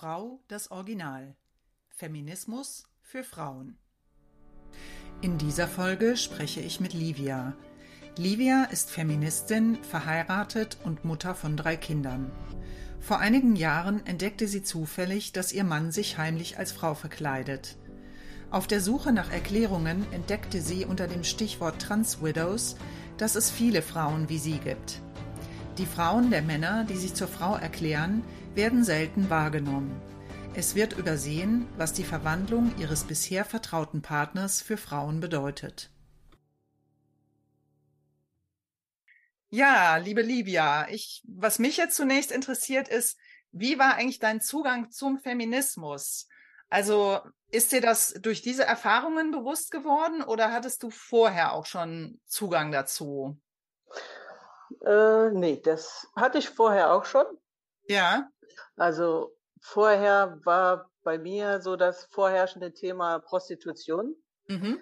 Frau das Original. Feminismus für Frauen. In dieser Folge spreche ich mit Livia. Livia ist Feministin, verheiratet und Mutter von drei Kindern. Vor einigen Jahren entdeckte sie zufällig, dass ihr Mann sich heimlich als Frau verkleidet. Auf der Suche nach Erklärungen entdeckte sie unter dem Stichwort Trans Widows, dass es viele Frauen wie sie gibt. Die Frauen der Männer, die sich zur Frau erklären, werden selten wahrgenommen. Es wird übersehen, was die Verwandlung ihres bisher vertrauten Partners für Frauen bedeutet. Ja, liebe Livia, ich, was mich jetzt zunächst interessiert ist, wie war eigentlich dein Zugang zum Feminismus? Also ist dir das durch diese Erfahrungen bewusst geworden oder hattest du vorher auch schon Zugang dazu? Äh, nee, das hatte ich vorher auch schon. Ja. Also vorher war bei mir so das vorherrschende Thema Prostitution, mhm.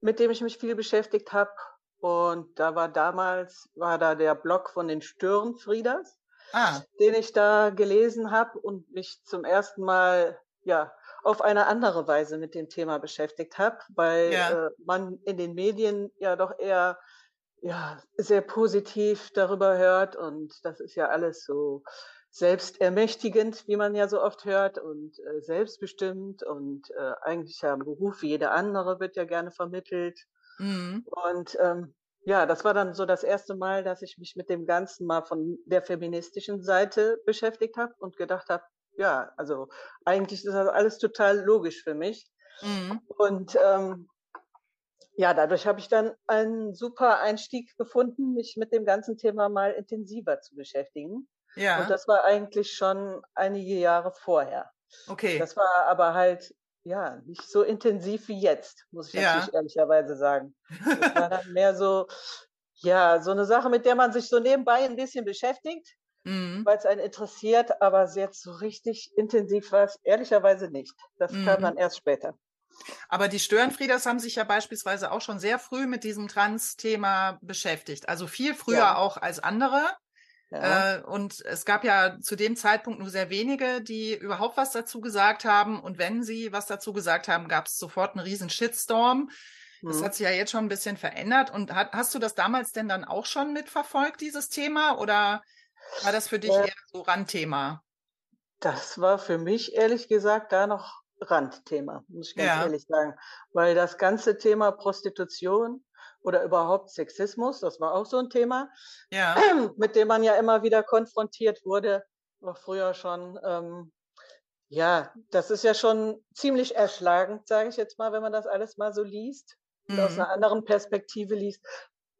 mit dem ich mich viel beschäftigt habe. Und da war damals, war da der Blog von den Störenfrieders, ah. den ich da gelesen habe und mich zum ersten Mal, ja, auf eine andere Weise mit dem Thema beschäftigt habe, weil ja. äh, man in den Medien ja doch eher ja, sehr positiv darüber hört und das ist ja alles so selbstermächtigend, wie man ja so oft hört und äh, selbstbestimmt und äh, eigentlich ja ein Beruf wie jeder andere wird ja gerne vermittelt. Mhm. Und ähm, ja, das war dann so das erste Mal, dass ich mich mit dem Ganzen mal von der feministischen Seite beschäftigt habe und gedacht habe, ja, also eigentlich ist das alles total logisch für mich. Mhm. Und ähm, ja, dadurch habe ich dann einen super Einstieg gefunden, mich mit dem ganzen Thema mal intensiver zu beschäftigen. Ja. Und das war eigentlich schon einige Jahre vorher. Okay. Das war aber halt, ja, nicht so intensiv wie jetzt, muss ich ja. natürlich ehrlicherweise sagen. Das war dann mehr so, ja, so eine Sache, mit der man sich so nebenbei ein bisschen beschäftigt, mhm. weil es einen interessiert, aber jetzt so richtig intensiv war es ehrlicherweise nicht. Das mhm. kam dann erst später. Aber die Störenfrieders haben sich ja beispielsweise auch schon sehr früh mit diesem Trans-Thema beschäftigt. Also viel früher ja. auch als andere. Ja. Äh, und es gab ja zu dem Zeitpunkt nur sehr wenige, die überhaupt was dazu gesagt haben. Und wenn sie was dazu gesagt haben, gab es sofort einen riesen Shitstorm. Mhm. Das hat sich ja jetzt schon ein bisschen verändert. Und hat, hast du das damals denn dann auch schon mitverfolgt, dieses Thema? Oder war das für dich äh, eher so Randthema? Das war für mich ehrlich gesagt da noch Randthema, muss ich ganz ja. ehrlich sagen. Weil das ganze Thema Prostitution oder überhaupt Sexismus, das war auch so ein Thema, ja. mit dem man ja immer wieder konfrontiert wurde, auch früher schon. Ähm, ja, das ist ja schon ziemlich erschlagend, sage ich jetzt mal, wenn man das alles mal so liest mhm. aus einer anderen Perspektive liest.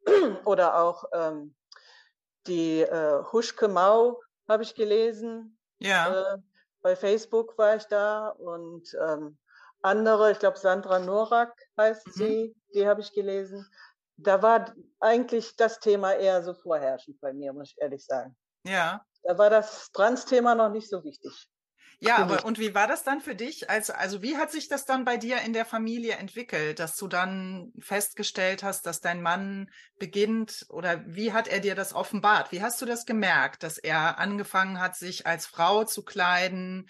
oder auch ähm, die äh, Huschke Mau habe ich gelesen. Ja. Äh, bei Facebook war ich da und ähm, andere, ich glaube Sandra Norak heißt mhm. sie, die habe ich gelesen da war eigentlich das Thema eher so vorherrschend bei mir, muss ich ehrlich sagen. Ja. Da war das Trans-Thema noch nicht so wichtig. Ja, aber und wie war das dann für dich? Also, also wie hat sich das dann bei dir in der Familie entwickelt, dass du dann festgestellt hast, dass dein Mann beginnt oder wie hat er dir das offenbart? Wie hast du das gemerkt, dass er angefangen hat, sich als Frau zu kleiden?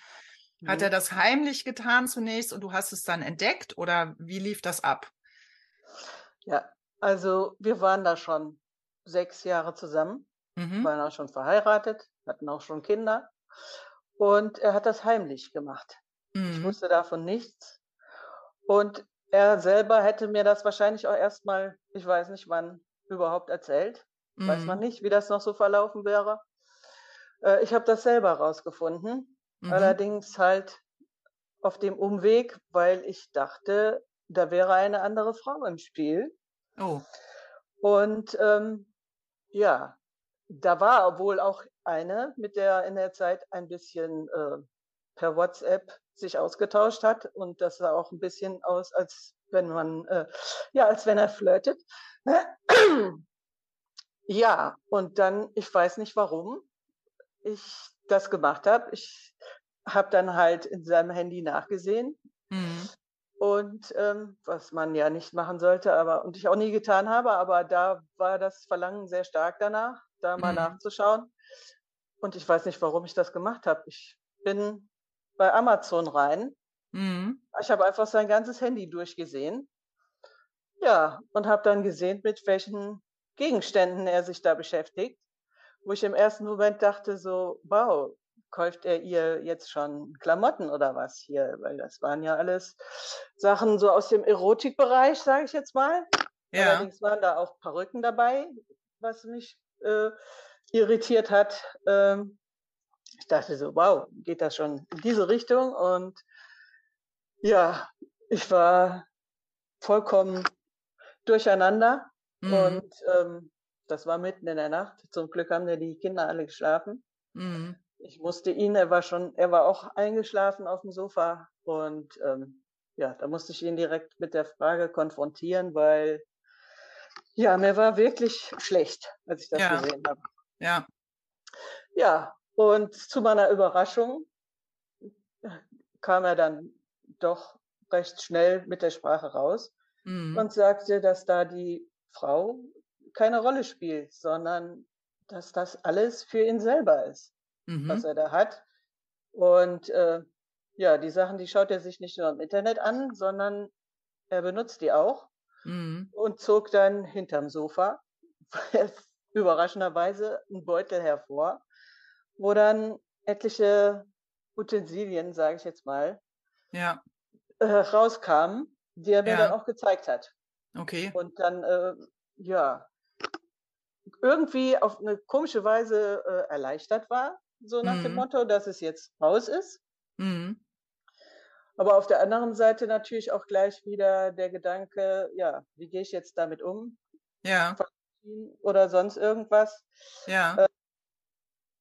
Hat mhm. er das heimlich getan zunächst und du hast es dann entdeckt oder wie lief das ab? Ja, also wir waren da schon sechs Jahre zusammen, mhm. waren auch schon verheiratet, hatten auch schon Kinder. Und er hat das heimlich gemacht. Mhm. Ich wusste davon nichts. Und er selber hätte mir das wahrscheinlich auch erstmal, ich weiß nicht wann, überhaupt erzählt. Mhm. Weiß man mhm. nicht, wie das noch so verlaufen wäre. Äh, ich habe das selber rausgefunden. Mhm. Allerdings halt auf dem Umweg, weil ich dachte, da wäre eine andere Frau im Spiel. Oh. Und ähm, ja, da war wohl auch eine, mit der in der Zeit ein bisschen äh, per WhatsApp sich ausgetauscht hat und das sah auch ein bisschen aus, als wenn man, äh, ja, als wenn er flirtet. ja, und dann, ich weiß nicht warum ich das gemacht habe. Ich habe dann halt in seinem Handy nachgesehen. Mhm. Und ähm, was man ja nicht machen sollte, aber und ich auch nie getan habe, aber da war das Verlangen sehr stark danach, da mal mhm. nachzuschauen. Und ich weiß nicht, warum ich das gemacht habe. Ich bin bei Amazon rein. Mhm. Ich habe einfach sein ganzes Handy durchgesehen. Ja, und habe dann gesehen, mit welchen Gegenständen er sich da beschäftigt, wo ich im ersten Moment dachte so, wow, kauft er ihr jetzt schon Klamotten oder was hier? Weil das waren ja alles Sachen so aus dem Erotikbereich, sage ich jetzt mal. Ja. Allerdings waren da auch Perücken dabei, was mich äh, irritiert hat. Ähm, ich dachte so, wow, geht das schon in diese Richtung? Und ja, ich war vollkommen durcheinander. Mhm. Und ähm, das war mitten in der Nacht. Zum Glück haben ja die Kinder alle geschlafen. Mhm. Ich musste ihn, er war schon, er war auch eingeschlafen auf dem Sofa. Und ähm, ja, da musste ich ihn direkt mit der Frage konfrontieren, weil ja, mir war wirklich schlecht, als ich das ja. gesehen habe. Ja. Ja, und zu meiner Überraschung kam er dann doch recht schnell mit der Sprache raus mhm. und sagte, dass da die Frau keine Rolle spielt, sondern dass das alles für ihn selber ist, mhm. was er da hat. Und äh, ja, die Sachen, die schaut er sich nicht nur im Internet an, sondern er benutzt die auch mhm. und zog dann hinterm Sofa überraschenderweise einen Beutel hervor, wo dann etliche Utensilien, sage ich jetzt mal, ja. äh, rauskamen, die er mir Ja. dann auch gezeigt hat. Okay. Und dann, äh, ja, irgendwie auf eine komische Weise äh, erleichtert war, so nach dem Mhm. Motto, dass es jetzt raus ist. Mhm. Aber auf der anderen Seite natürlich auch gleich wieder der Gedanke, ja, wie gehe ich jetzt damit um? Ja. Oder sonst irgendwas. Ja. Äh,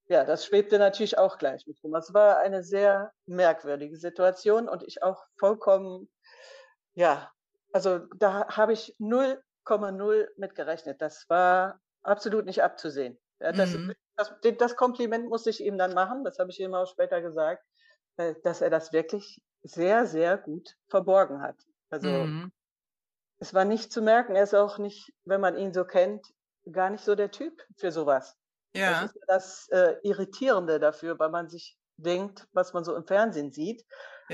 Ja, das schwebte natürlich auch gleich mit rum. Es war eine sehr merkwürdige Situation und ich auch vollkommen, ja, also da habe ich 0,0 mit gerechnet. Das war absolut nicht abzusehen. Ja, das, Mhm. das, das Kompliment musste ich ihm dann machen, das habe ich ihm auch später gesagt, äh, dass er das wirklich sehr, sehr gut verborgen hat. Also Mhm. es war nicht zu merken, er ist auch nicht, wenn man ihn so kennt, gar nicht so der Typ für sowas. Das Ja. ist das äh, Irritierende dafür, weil man sich denkt, was man so im Fernsehen sieht,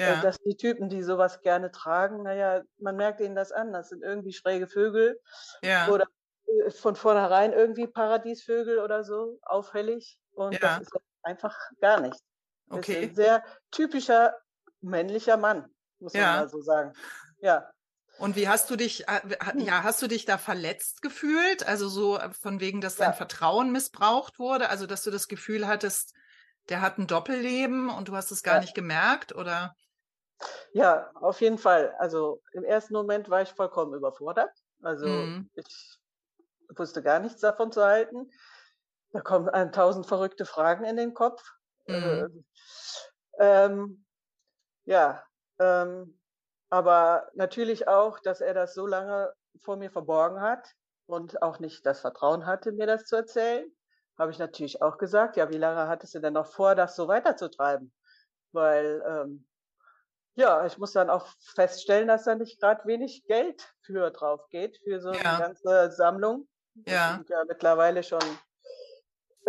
äh, Ja. dass die Typen, die sowas gerne tragen, naja, man merkt ihnen das an, das sind irgendwie schräge Vögel Ja. oder äh, von vornherein irgendwie Paradiesvögel oder so, auffällig. Und Ja. das ist einfach gar nicht. Das ist Okay. ein sehr typischer männlicher Mann, muss man Ja. mal so sagen. Ja. Und wie hast du dich, äh, Hm. ja, hast du dich da verletzt gefühlt? Also so äh, von wegen, dass dein Ja. Vertrauen missbraucht wurde? Also dass du das Gefühl hattest, der hat ein Doppelleben und du hast es gar Ja. nicht gemerkt? Oder? Ja, auf jeden Fall. Also im ersten Moment war ich vollkommen überfordert. Also Mhm. ich wusste gar nichts davon zu halten. Da kommen einem tausend verrückte Fragen in den Kopf. Äh, Mhm. ähm, ja, ähm, aber natürlich auch, dass er das so lange vor mir verborgen hat und auch nicht das Vertrauen hatte, mir das zu erzählen, habe ich natürlich auch gesagt, ja, wie lange hattest du denn noch vor, das so weiterzutreiben? Weil ähm, ja, ich muss dann auch feststellen, dass da nicht gerade wenig Geld für drauf geht, für so eine Ja. ganze Sammlung. Das Ja. sind ja mittlerweile schon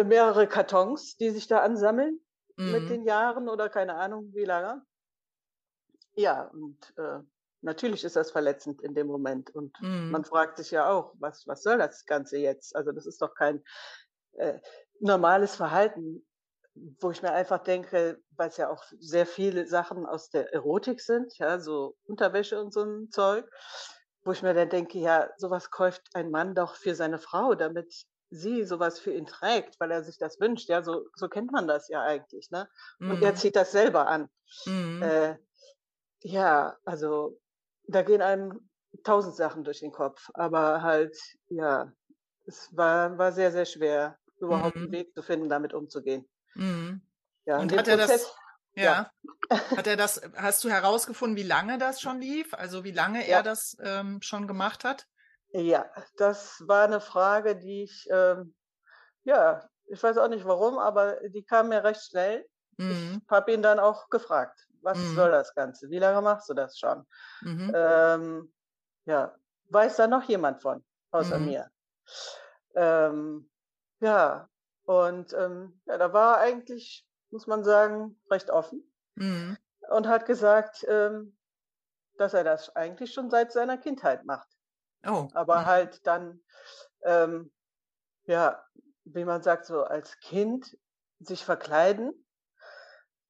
mehrere Kartons, die sich da ansammeln mit Mhm. den Jahren oder keine Ahnung wie lange. Ja, und äh, natürlich ist das verletzend in dem Moment. Und Mhm. man fragt sich ja auch, was, was soll das Ganze jetzt? Also das ist doch kein äh, normales Verhalten, wo ich mir einfach denke, weil es ja auch sehr viele Sachen aus der Erotik sind, ja, so Unterwäsche und so ein Zeug, wo ich mir dann denke, ja, sowas kauft ein Mann doch für seine Frau, damit sie sowas für ihn trägt, weil er sich das wünscht. Ja, so, so kennt man das ja eigentlich, ne? Und er Mhm. zieht das selber an. Mhm. Äh, ja, also da gehen einem tausend Sachen durch den Kopf, aber halt, ja, es war, war sehr, sehr schwer, überhaupt einen Mhm. Weg zu finden, damit umzugehen. Mhm. Ja, Und hat er Prozess, das, ja, ja, hat er das, hast du herausgefunden, wie lange das schon lief? Also wie lange Ja. er das ähm, schon gemacht hat? ja, das war eine Frage, die ich, ähm, ja, ich weiß auch nicht warum, aber die kam mir recht schnell. Mhm. Ich habe ihn dann auch gefragt, was Mhm. soll das Ganze? Wie lange machst du das schon? Mhm. Ähm, ja, weiß da noch jemand von, außer Mhm. mir? Ähm, ja, und ähm, ja, da war er eigentlich, muss man sagen, recht offen. Mhm. und hat gesagt, ähm, dass er das eigentlich schon seit seiner Kindheit macht. Oh. Aber mhm. halt dann, ähm, ja, wie man sagt, so als Kind sich verkleiden,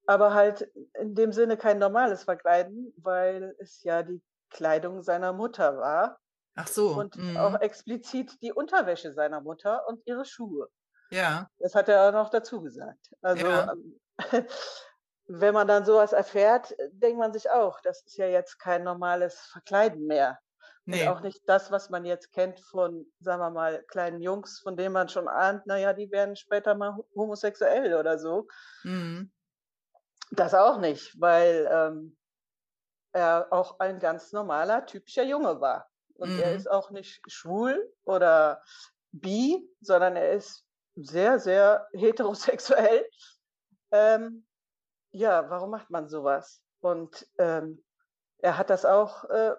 aber halt in dem Sinne kein normales Verkleiden, weil es ja die Kleidung seiner Mutter war. Ach so. Und mhm. auch explizit die Unterwäsche seiner Mutter und ihre Schuhe. Ja. Das hat er auch noch dazu gesagt. Also, ja. Ähm, wenn man dann sowas erfährt, denkt man sich auch, das ist ja jetzt kein normales Verkleiden mehr. Nee. Und auch nicht das, was man jetzt kennt von, sagen wir mal, kleinen Jungs, von denen man schon ahnt, naja, die werden später mal homosexuell oder so. Mhm. Das auch nicht, weil ähm, er auch ein ganz normaler, typischer Junge war. Und mhm. er ist auch nicht schwul oder bi, sondern er ist sehr, sehr heterosexuell. Ähm, ja, warum macht man sowas? Und ähm, er hat das auch äh,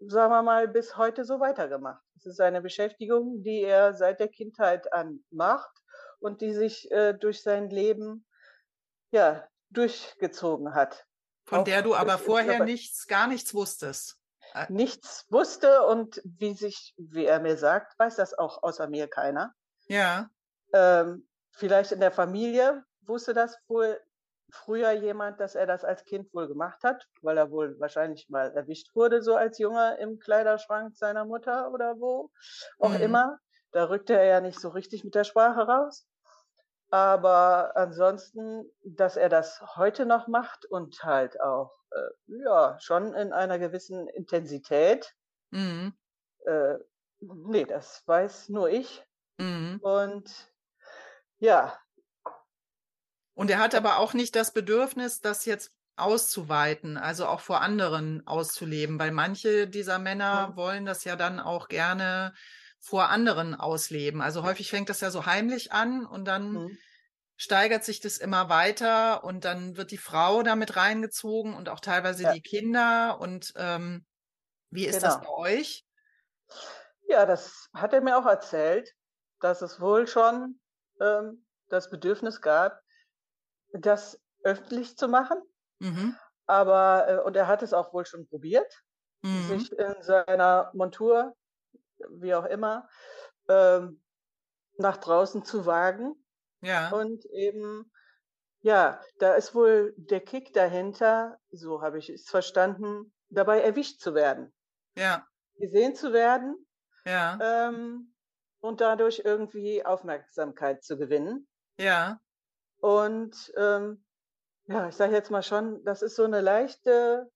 sagen wir mal, bis heute so weitergemacht. Es ist eine Beschäftigung, die er seit der Kindheit an macht und die sich äh, durch sein Leben ja durchgezogen hat. Von auch der du aber vorher nichts, gar nichts wusstest. Nichts wusste und wie sich, wie er mir sagt, weiß das auch außer mir keiner. Ja. Ähm, vielleicht in der Familie wusste das wohl früher jemand, dass er das als Kind wohl gemacht hat, weil er wohl wahrscheinlich mal erwischt wurde, so als Junge im Kleiderschrank seiner Mutter oder wo auch mhm. immer. Da rückte er ja nicht so richtig mit der Sprache raus. Aber ansonsten, dass er das heute noch macht und halt auch, äh, ja, schon in einer gewissen Intensität. Mhm. Äh, nee, das weiß nur ich. Mhm. Und ja, und er hat aber auch nicht das Bedürfnis, das jetzt auszuweiten, also auch vor anderen auszuleben, weil manche dieser Männer mhm. wollen das ja dann auch gerne vor anderen ausleben. Also häufig fängt das ja so heimlich an und dann mhm. steigert sich das immer weiter und dann wird die Frau damit reingezogen und auch teilweise ja. die Kinder. Und ähm, wie ist genau. das bei euch? Ja, das hat er mir auch erzählt, dass es wohl schon ähm, das Bedürfnis gab, das öffentlich zu machen. Mhm. Aber, äh, und er hat es auch wohl schon probiert, mhm. sich in seiner Montur, wie auch immer, ähm, nach draußen zu wagen. Ja. Und eben, ja, da ist wohl der Kick dahinter, so habe ich es verstanden, dabei erwischt zu werden. Ja. Gesehen zu werden. Ja. Ähm, und dadurch irgendwie Aufmerksamkeit zu gewinnen. Ja. Und ähm, ja, ich sage jetzt mal schon, das ist so eine leichte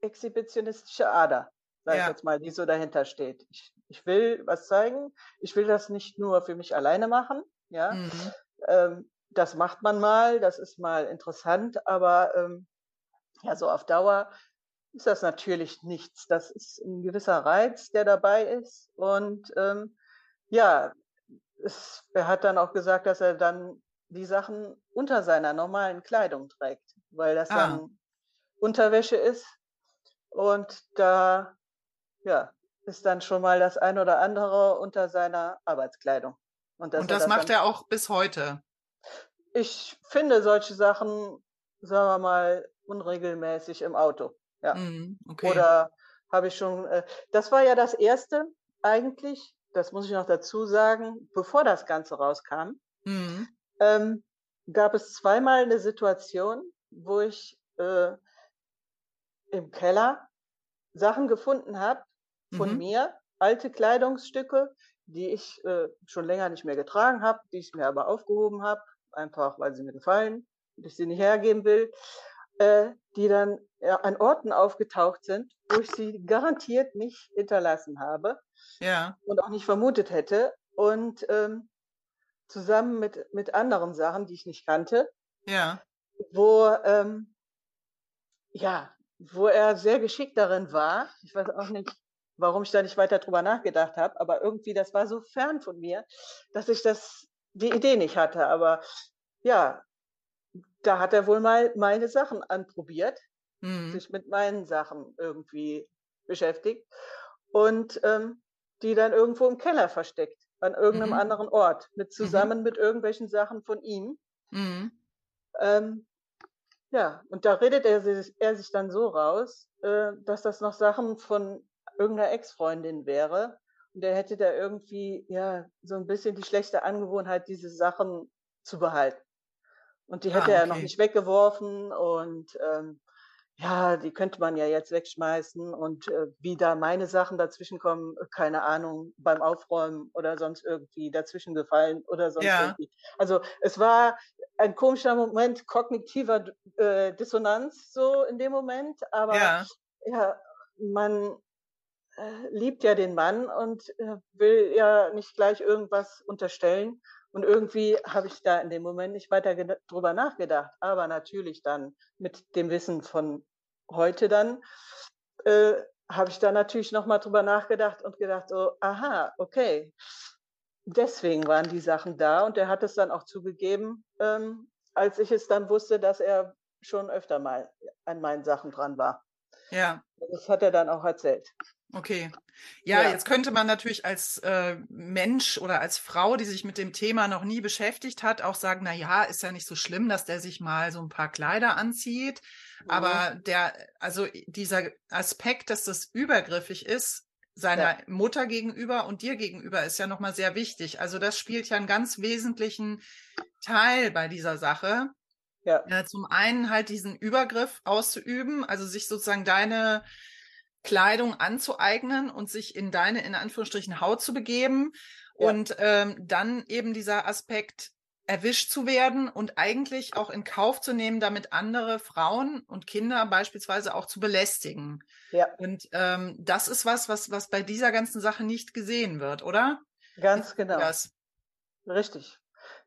exhibitionistische Ader, sage ja. ich jetzt mal, die so dahinter steht. Ich, ich will was zeigen. Ich will das nicht nur für mich alleine machen. Ja, mhm. ähm, das macht man mal, das ist mal interessant, aber ähm, ja, so auf Dauer ist das natürlich nichts. Das ist ein gewisser Reiz, der dabei ist. Und ähm, ja, es, er hat dann auch gesagt, dass er dann die Sachen unter seiner normalen Kleidung trägt, weil das ah. dann Unterwäsche ist. Und da, ja, ist dann schon mal das ein oder andere unter seiner Arbeitskleidung. Und, Und das, das macht er auch bis heute. Ich finde solche Sachen, sagen wir mal, unregelmäßig im Auto. Ja. Mm, okay. Oder habe ich schon, äh, das war ja das erste eigentlich, das muss ich noch dazu sagen, bevor das Ganze rauskam, mm ähm, gab es zweimal eine Situation, wo ich äh, im Keller Sachen gefunden habe von mhm. mir, alte Kleidungsstücke, die ich äh, schon länger nicht mehr getragen habe, die ich mir aber aufgehoben habe, einfach weil sie mir gefallen und ich sie nicht hergeben will, äh, die dann ja, an Orten aufgetaucht sind, wo ich sie garantiert nicht hinterlassen habe ja. und auch nicht vermutet hätte. Und ähm, zusammen mit, mit anderen Sachen, die ich nicht kannte. Ja. Wo, ähm, ja, wo er sehr geschickt darin war. Ich weiß auch nicht, warum ich da nicht weiter drüber nachgedacht habe, aber irgendwie, das war so fern von mir, dass ich das, die Idee nicht hatte. Aber ja, da hat er wohl mal meine Sachen anprobiert, mhm. sich mit meinen Sachen irgendwie beschäftigt und ähm, die dann irgendwo im Keller versteckt an irgendeinem mhm. anderen Ort, mit mhm. zusammen mhm. mit irgendwelchen Sachen von ihm. Mhm. Ähm, Ja, und da redet er sich, er sich dann so raus, äh, dass das noch Sachen von irgendeiner Ex-Freundin wäre. Und er hätte da irgendwie, ja, so ein bisschen die schlechte Angewohnheit, diese Sachen zu behalten. Und die hätte ah, okay. er noch nicht weggeworfen und ähm, ja, die könnte man ja jetzt wegschmeißen und äh, wie da meine Sachen dazwischen kommen, keine Ahnung, beim Aufräumen oder sonst irgendwie dazwischen gefallen oder sonst ja. irgendwie. Also es war ein komischer Moment kognitiver äh, Dissonanz so in dem Moment, aber ja, ja man liebt ja den Mann und äh, will ja nicht gleich irgendwas unterstellen. Und irgendwie habe ich da in dem Moment nicht weiter drüber nachgedacht. Aber natürlich dann mit dem Wissen von heute dann, äh, habe ich da natürlich nochmal drüber nachgedacht und gedacht, so, aha, okay, deswegen waren die Sachen da. Und er hat es dann auch zugegeben, ähm, als ich es dann wusste, dass er schon öfter mal an meinen Sachen dran war. Ja. Das hat er dann auch erzählt. Okay. Ja, ja, jetzt könnte man natürlich als äh, Mensch oder als Frau, die sich mit dem Thema noch nie beschäftigt hat, auch sagen, na ja, ist ja nicht so schlimm, dass der sich mal so ein paar Kleider anzieht. Mhm. Aber der, also dieser Aspekt, dass das übergriffig ist, seiner ja. Mutter gegenüber und dir gegenüber ist ja nochmal sehr wichtig. Also das spielt ja einen ganz wesentlichen Teil bei dieser Sache. Ja. ja. Zum einen halt diesen Übergriff auszuüben, also sich sozusagen deine Kleidung anzueignen und sich in deine, in Anführungsstrichen, Haut zu begeben. Ja. Und ähm, dann eben dieser Aspekt, erwischt zu werden und eigentlich auch in Kauf zu nehmen, damit andere Frauen und Kinder beispielsweise auch zu belästigen. Ja. Und ähm, das ist was, was, was bei dieser ganzen Sache nicht gesehen wird, oder? Ganz genau. Das. Richtig.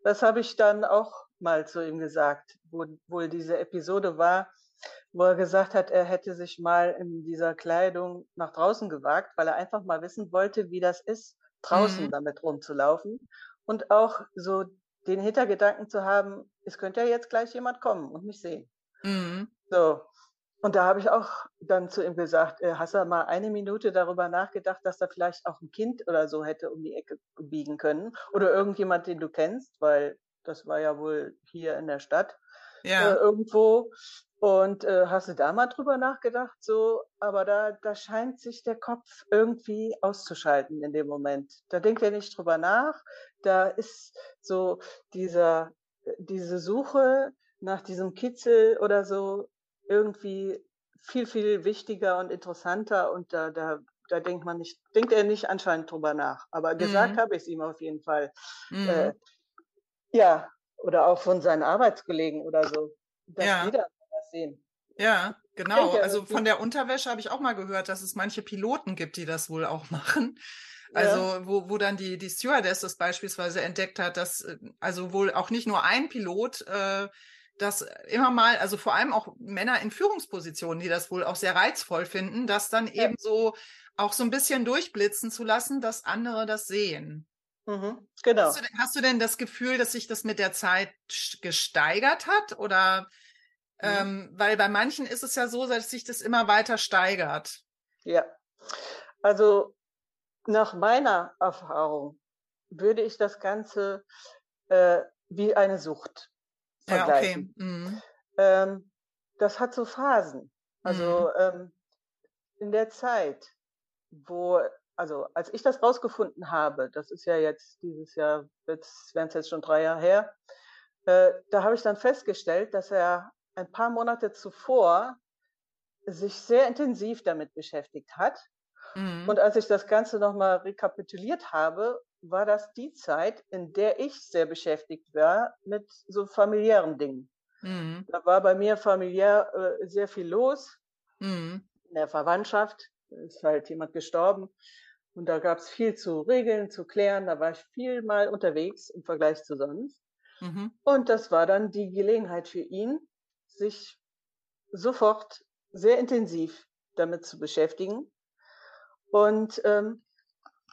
Das habe ich dann auch mal zu ihm gesagt, wo wohl diese Episode war, wo er gesagt hat, er hätte sich mal in dieser Kleidung nach draußen gewagt, weil er einfach mal wissen wollte, wie das ist, draußen mhm. damit rumzulaufen und auch so den Hintergedanken zu haben, es könnte ja jetzt gleich jemand kommen und mich sehen. Mhm. So. Und da habe ich auch dann zu ihm gesagt, äh, hast du mal eine Minute darüber nachgedacht, dass da vielleicht auch ein Kind oder so hätte um die Ecke biegen können oder irgendjemand, den du kennst, weil das war ja wohl hier in der Stadt ja. äh, irgendwo. Und äh, hast du da mal drüber nachgedacht? So, aber da, da scheint sich der Kopf irgendwie auszuschalten in dem Moment. Da denkt er nicht drüber nach. Da ist so dieser, diese Suche nach diesem Kitzel oder so irgendwie viel, viel wichtiger und interessanter und da, da, da denkt man nicht, denkt er nicht anscheinend drüber nach. Aber gesagt mhm. habe ich es ihm auf jeden Fall. Mhm. Äh, ja, oder auch von seinen Arbeitskollegen oder so. Dass ja. jeder das sehen. Ja, genau. Denke, also von der Unterwäsche habe ich auch mal gehört, dass es manche Piloten gibt, die das wohl auch machen. Also ja. wo, wo dann die, die Stewardess das beispielsweise entdeckt hat, dass äh, also wohl auch nicht nur ein Pilot äh, das immer mal, also vor allem auch Männer in Führungspositionen, die das wohl auch sehr reizvoll finden, das dann eben so auch so ein bisschen durchblitzen zu lassen, dass andere das sehen. Mhm, genau. Hast du, hast du, denn das Gefühl, dass sich das mit der Zeit gesteigert hat? Oder mhm. ähm, weil bei manchen ist es ja so, dass sich das immer weiter steigert. Ja. Also nach meiner Erfahrung würde ich das Ganze äh, wie eine Sucht vergleichen. Ja, okay. Mhm. Ähm, das hat so Phasen. Also mhm. ähm, in der Zeit, wo also als ich das rausgefunden habe, das ist ja jetzt dieses Jahr, jetzt wären es jetzt schon drei Jahre her, äh, da habe ich dann festgestellt, dass er ein paar Monate zuvor sich sehr intensiv damit beschäftigt hat. Mhm. Und als ich das Ganze nochmal rekapituliert habe, war das die Zeit, in der ich sehr beschäftigt war mit so familiären Dingen. Mhm. Da war bei mir familiär äh, sehr viel los. Mhm. In der Verwandtschaft ist halt jemand gestorben. Und da gab es viel zu regeln, zu klären. Da war ich viel mal unterwegs im Vergleich zu sonst. Mhm. Und das war dann die Gelegenheit für ihn, sich sofort sehr intensiv damit zu beschäftigen. Und ähm,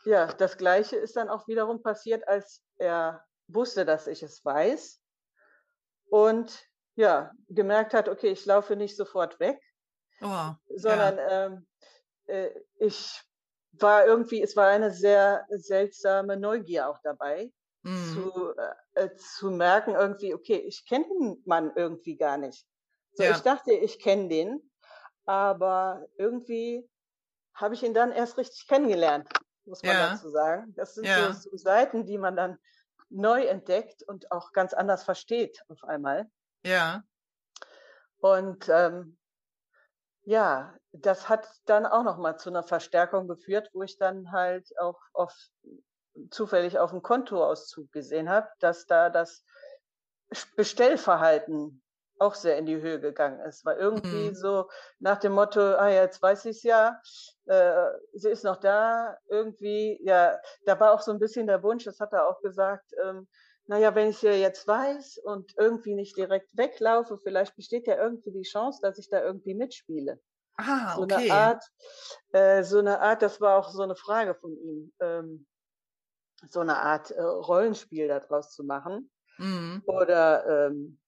ja, das Gleiche ist dann auch wiederum passiert, als er wusste, dass ich es weiß und ja, gemerkt hat, okay, ich laufe nicht sofort weg, oh, sondern ja. ähm, äh, ich war irgendwie, es war eine sehr seltsame Neugier auch dabei, mhm. zu, äh, zu merken irgendwie, okay, ich kenne den Mann irgendwie gar nicht. So, ja. ich dachte, ich kenne den, aber irgendwie habe ich ihn dann erst richtig kennengelernt, muss man ja. dazu sagen. Das sind ja. so, so Seiten, die man dann neu entdeckt und auch ganz anders versteht auf einmal. Ja. Und ähm, ja, das hat dann auch noch mal zu einer Verstärkung geführt, wo ich dann halt auch auf, zufällig auf dem Kontoauszug gesehen habe, dass da das Bestellverhalten auch sehr in die Höhe gegangen ist, weil irgendwie mhm. so nach dem Motto, ah ja, jetzt weiß ich es ja, äh, sie ist noch da, irgendwie, ja, da war auch so ein bisschen der Wunsch, das hat er auch gesagt, ähm, naja, wenn ich ja jetzt weiß und irgendwie nicht direkt weglaufe, vielleicht besteht ja irgendwie die Chance, dass ich da irgendwie mitspiele. Ah, so okay. eine Art, äh, so eine Art, das war auch so eine Frage von ihm, ähm, so eine Art äh, Rollenspiel daraus zu machen. Mhm. Oder ähm,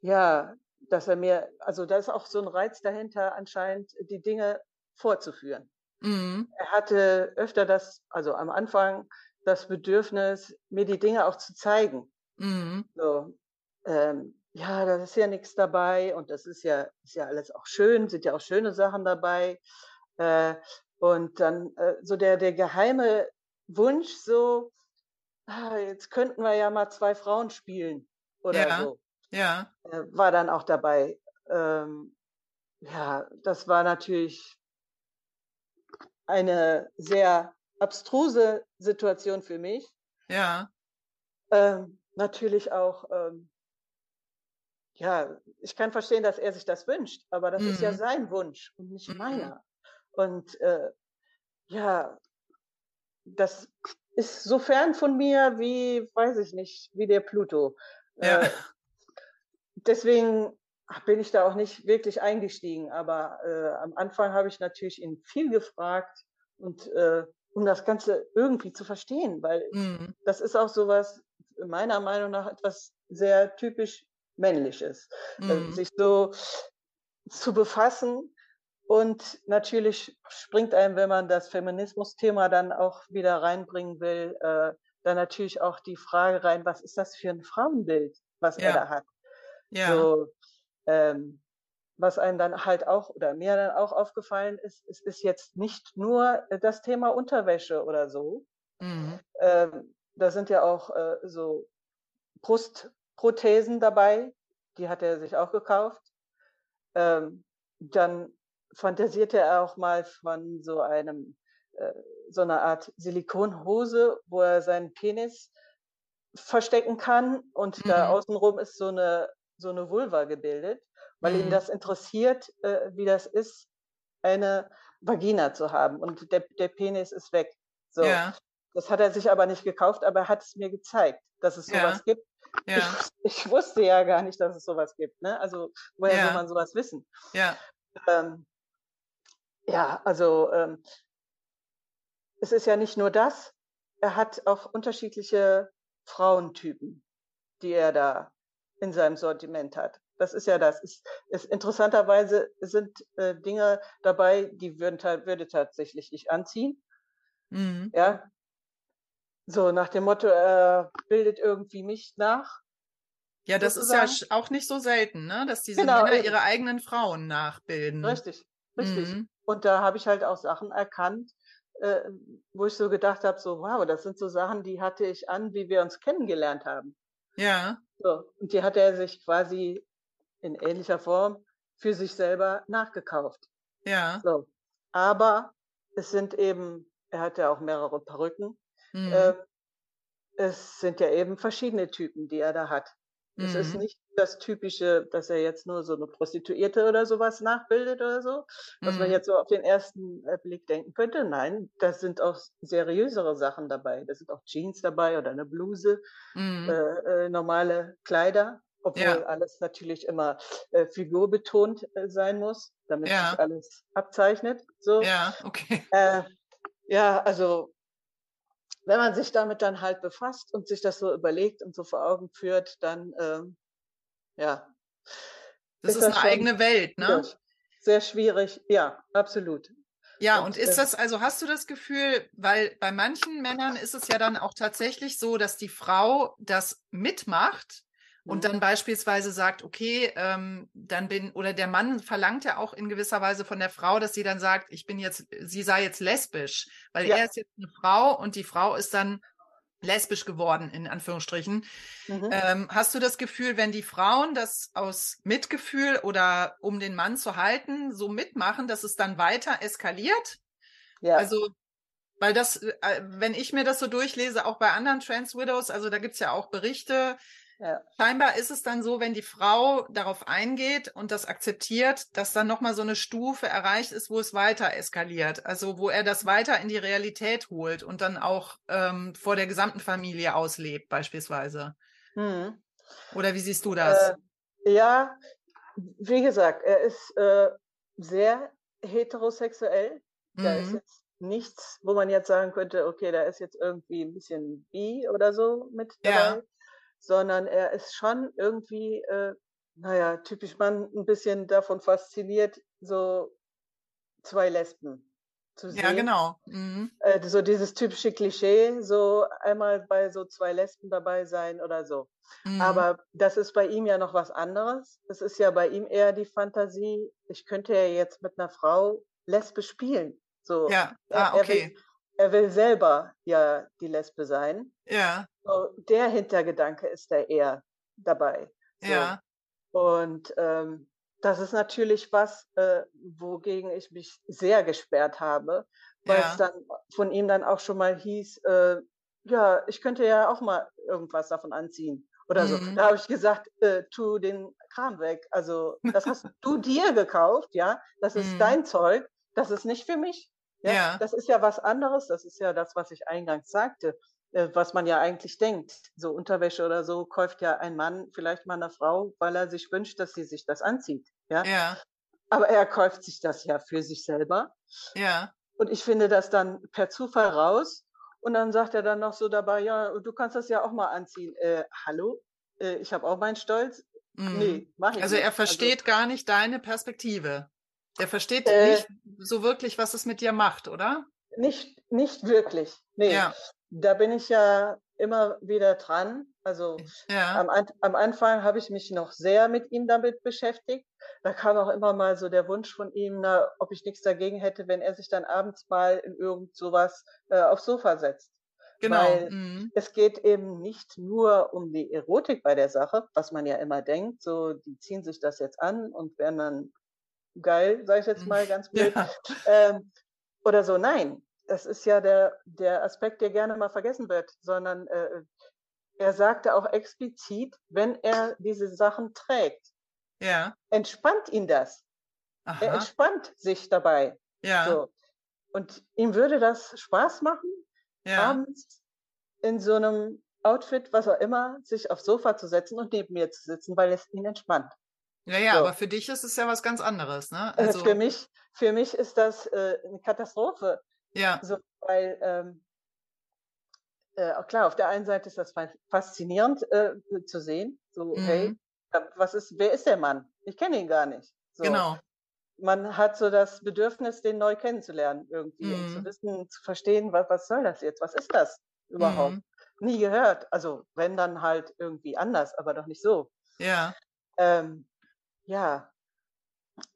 ja, dass er mir, also da ist auch so ein Reiz dahinter, anscheinend die Dinge vorzuführen. Mhm. Er hatte öfter das, also am Anfang das Bedürfnis, mir die Dinge auch zu zeigen. Mhm. So, ähm, ja, da ist ja nichts dabei und das ist ja, ist ja alles auch schön, sind ja auch schöne Sachen dabei. Äh, und dann äh, so der, der geheime Wunsch, so, ah, jetzt könnten wir ja mal zwei Frauen spielen oder ja, so. Ja. Äh, war dann auch dabei. Ähm, ja, das war natürlich eine sehr abstruse Situation für mich. Ja. Ähm, natürlich auch, ähm, ja, ich kann verstehen, dass er sich das wünscht, aber das mhm. ist ja mhm. sein Wunsch und nicht mhm. meiner. Und äh, ja, das ist so fern von mir wie, weiß ich nicht, wie der Pluto. Ja. Äh, deswegen bin ich da auch nicht wirklich eingestiegen, aber äh, am Anfang habe ich natürlich ihn viel gefragt und äh, um das Ganze irgendwie zu verstehen, weil mhm. das ist auch sowas, meiner Meinung nach, etwas sehr typisch männliches, äh, mhm. sich so zu befassen. Und natürlich springt einem, wenn man das Feminismus-Thema dann auch wieder reinbringen will, äh, dann natürlich auch die Frage rein, was ist das für ein Frauenbild, was ja. er da hat? Ja. So, ähm, was einem dann halt auch oder mir dann auch aufgefallen ist, es ist jetzt nicht nur äh, das Thema Unterwäsche oder so. Mhm. Ähm, da sind ja auch äh, so Brustprothesen dabei, die hat er sich auch gekauft. Ähm, dann fantasierte er auch mal von so einem, äh, so einer Art Silikonhose, wo er seinen Penis verstecken kann und mhm. da außenrum ist so eine, so eine Vulva gebildet weil mhm. ihn das interessiert, äh, wie das ist, eine Vagina zu haben. Und der, der Penis ist weg. So. Ja. Das hat er sich aber nicht gekauft, aber er hat es mir gezeigt, dass es sowas ja. gibt. Ja. Ich, ich, wusste ja gar nicht, dass es sowas gibt. Ne? Also woher ja. soll man sowas wissen? Ja. Ähm, ja, also ähm, es ist ja nicht nur das. Er hat auch unterschiedliche Frauentypen, die er da in seinem Sortiment hat. Das ist ja das. Ist, ist interessanterweise sind äh, Dinge dabei, die würden würde tatsächlich ich anziehen. Mhm. Ja. So nach dem Motto, äh, bildet irgendwie mich nach. Ja, das sozusagen. ist ja auch nicht so selten, ne? dass diese genau, Männer ihre eigenen Frauen nachbilden. Richtig, richtig. Mhm. Und da habe ich halt auch Sachen erkannt, äh, wo ich so gedacht habe, so wow, das sind so Sachen, die hatte ich an, wie wir uns kennengelernt haben. Ja. So, und die hat er sich quasi in ähnlicher Form für sich selber nachgekauft. Ja. So. Aber es sind eben, er hat ja auch mehrere Perücken. Mhm. Äh, es sind ja eben verschiedene Typen, die er da hat. Mhm. Es ist mhm. nicht das typische, dass er jetzt nur so eine Prostituierte oder sowas nachbildet oder so, was mhm. man jetzt so auf den ersten äh, Blick denken könnte. Nein, da sind auch seriösere Sachen dabei. Da sind auch Jeans dabei oder eine Bluse, mhm. äh, äh, normale Kleider obwohl ja. alles natürlich immer äh, figurbetont äh, sein muss, damit ja. sich alles abzeichnet. So. Ja, okay. Äh, ja, also wenn man sich damit dann halt befasst und sich das so überlegt und so vor Augen führt, dann ähm, ja. Das ist, ist das eine eigene Welt, ne? Sehr schwierig, ja, absolut. Ja, und ist das, also hast du das Gefühl, weil bei manchen Männern ist es ja dann auch tatsächlich so, dass die Frau das mitmacht und mhm. dann beispielsweise sagt, okay, ähm, dann bin, oder der Mann verlangt ja auch in gewisser Weise von der Frau, dass sie dann sagt, ich bin jetzt, sie sei jetzt lesbisch, weil ja. er ist jetzt eine Frau und die Frau ist dann lesbisch geworden, in Anführungsstrichen. Mhm. Ähm, hast du das Gefühl, wenn die Frauen das aus Mitgefühl oder um den Mann zu halten, so mitmachen, dass es dann weiter eskaliert? Ja. Also, weil das, äh, wenn ich mir das so durchlese, auch bei anderen Trans Widows, also da gibt's ja auch Berichte, ja. Scheinbar ist es dann so, wenn die Frau darauf eingeht und das akzeptiert, dass dann nochmal so eine Stufe erreicht ist, wo es weiter eskaliert. Also wo er das weiter in die Realität holt und dann auch ähm, vor der gesamten Familie auslebt, beispielsweise. Hm. Oder wie siehst du das? Äh, ja, wie gesagt, er ist äh, sehr heterosexuell. Mhm. Da ist jetzt nichts, wo man jetzt sagen könnte, okay, da ist jetzt irgendwie ein bisschen bi oder so mit dabei. Ja sondern er ist schon irgendwie, äh, naja, typisch Mann, ein bisschen davon fasziniert, so zwei Lesben zu sehen. Ja, genau. Mhm. Äh, so dieses typische Klischee, so einmal bei so zwei Lesben dabei sein oder so. Mhm. Aber das ist bei ihm ja noch was anderes. Es ist ja bei ihm eher die Fantasie, ich könnte ja jetzt mit einer Frau Lesbe spielen. So, ja, ah, okay. Er will, er will selber ja die Lesbe sein. Ja. So, der Hintergedanke ist da eher dabei. So. Ja. Und ähm, das ist natürlich was, äh, wogegen ich mich sehr gesperrt habe, weil ja. es dann von ihm dann auch schon mal hieß, äh, ja, ich könnte ja auch mal irgendwas davon anziehen oder so. Mhm. Da habe ich gesagt, äh, tu den Kram weg. Also das hast du dir gekauft, ja, das ist mhm. dein Zeug, das ist nicht für mich. Ja? ja, das ist ja was anderes. Das ist ja das, was ich eingangs sagte. Äh, was man ja eigentlich denkt. So Unterwäsche oder so kauft ja ein Mann vielleicht mal einer Frau, weil er sich wünscht, dass sie sich das anzieht. Ja. ja. Aber er kauft sich das ja für sich selber. Ja. Und ich finde das dann per Zufall raus. Und dann sagt er dann noch so dabei, ja, du kannst das ja auch mal anziehen. Äh, hallo? Äh, ich habe auch meinen Stolz. Mhm. Nee, mach ich Also nicht. er versteht also, gar nicht deine Perspektive. Er versteht äh, nicht so wirklich, was es mit dir macht, oder? Nicht, nicht wirklich. Nee. Ja. Da bin ich ja immer wieder dran. Also ja. am, am Anfang habe ich mich noch sehr mit ihm damit beschäftigt. Da kam auch immer mal so der Wunsch von ihm, na, ob ich nichts dagegen hätte, wenn er sich dann abends mal in irgend sowas äh, aufs Sofa setzt. Genau. Weil mhm. es geht eben nicht nur um die Erotik bei der Sache, was man ja immer denkt, so die ziehen sich das jetzt an und werden dann geil, sage ich jetzt mal ganz blöd. Ja. Ähm, oder so, nein, das ist ja der, der Aspekt, der gerne mal vergessen wird, sondern äh, er sagte auch explizit, wenn er diese Sachen trägt, ja. entspannt ihn das. Aha. Er entspannt sich dabei. Ja. So. Und ihm würde das Spaß machen, ja. abends in so einem Outfit, was auch immer, sich aufs Sofa zu setzen und neben mir zu sitzen, weil es ihn entspannt. Ja, ja, so. aber für dich ist es ja was ganz anderes, ne? Also, also für mich, für mich ist das äh, eine Katastrophe. Ja. So, weil, ähm, äh, klar, auf der einen Seite ist das faszinierend äh, zu sehen. So, mhm. hey, was ist, wer ist der Mann? Ich kenne ihn gar nicht. So. Genau. Man hat so das Bedürfnis, den neu kennenzulernen irgendwie mhm. und zu wissen, zu verstehen, was, was soll das jetzt? Was ist das überhaupt? Mhm. Nie gehört. Also wenn dann halt irgendwie anders, aber doch nicht so. Ja. Ähm, ja.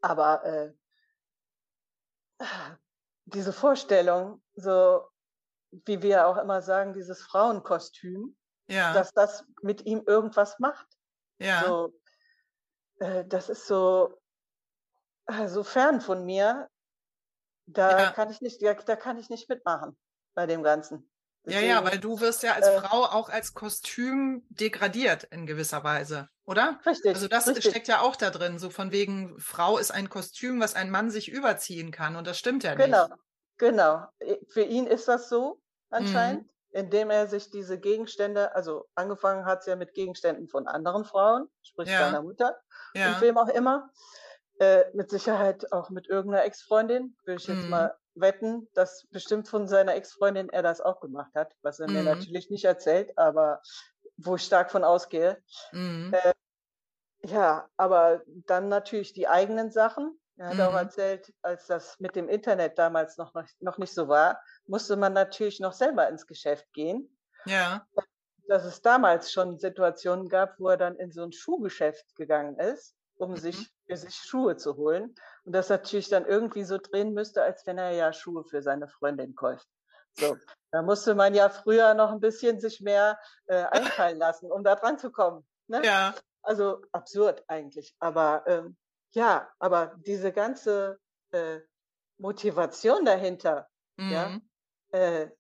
Aber äh, diese Vorstellung, so wie wir auch immer sagen, dieses Frauenkostüm, ja. dass das mit ihm irgendwas macht. Ja. So, äh, das ist so, äh, so fern von mir. Da ja. kann ich nicht, da, da kann ich nicht mitmachen bei dem Ganzen. Deswegen, ja, ja, weil du wirst ja als äh, Frau auch als Kostüm degradiert in gewisser Weise, oder? Richtig. Also das richtig. steckt ja auch da drin, so von wegen Frau ist ein Kostüm, was ein Mann sich überziehen kann und das stimmt ja nicht. Genau, genau. Für ihn ist das so anscheinend, mhm. indem er sich diese Gegenstände, also angefangen hat es ja mit Gegenständen von anderen Frauen, sprich ja. seiner Mutter ja. und wem auch immer, äh, mit Sicherheit auch mit irgendeiner Ex-Freundin, würde ich jetzt mhm. mal wetten, dass bestimmt von seiner Ex-Freundin er das auch gemacht hat, was er mhm. mir natürlich nicht erzählt, aber wo ich stark von ausgehe. Mhm. Äh, ja, aber dann natürlich die eigenen Sachen. Er hat mhm. auch erzählt, als das mit dem Internet damals noch, noch, noch nicht so war, musste man natürlich noch selber ins Geschäft gehen. Ja. dass es damals schon Situationen gab, wo er dann in so ein Schuhgeschäft gegangen ist, um mhm. sich für sich Schuhe zu holen. Und das natürlich dann irgendwie so drehen müsste, als wenn er ja Schuhe für seine Freundin kauft. So, da musste man ja früher noch ein bisschen sich mehr äh, einfallen lassen, um da dran zu kommen. Ne? Ja. Also absurd eigentlich. Aber ähm, ja, aber diese ganze äh, Motivation dahinter, mhm. ja, äh,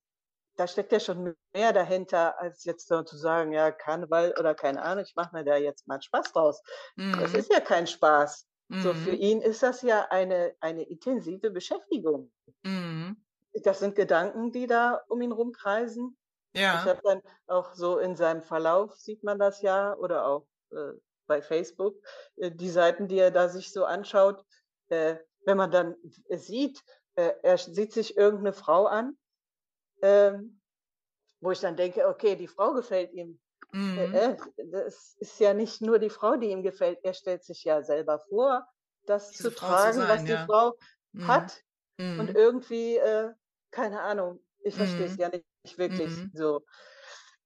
da steckt ja schon mehr dahinter, als jetzt so zu sagen, ja, Karneval oder keine Ahnung, ich mache mir da jetzt mal Spaß draus. Mhm. Das ist ja kein Spaß. Mhm. So für mhm. ihn ist das ja eine, eine intensive Beschäftigung. Mhm. Das sind Gedanken, die da um ihn rumkreisen. Ja. Ich habe dann auch so in seinem Verlauf sieht man das ja oder auch äh, bei Facebook äh, die Seiten, die er da sich so anschaut. Äh, wenn man dann sieht, äh, er sieht sich irgendeine Frau an ähm, wo ich dann denke, okay, die Frau gefällt ihm. Äh, mhm. Äh, das ist ja nicht nur die Frau, die ihm gefällt. Er stellt sich ja selber vor, das Diese zu Frau tragen, zu sein, was ja. die Frau mhm. hat. Mhm. Und irgendwie, äh, keine Ahnung, ich verstehe es mhm. ja nicht, nicht wirklich mhm. so.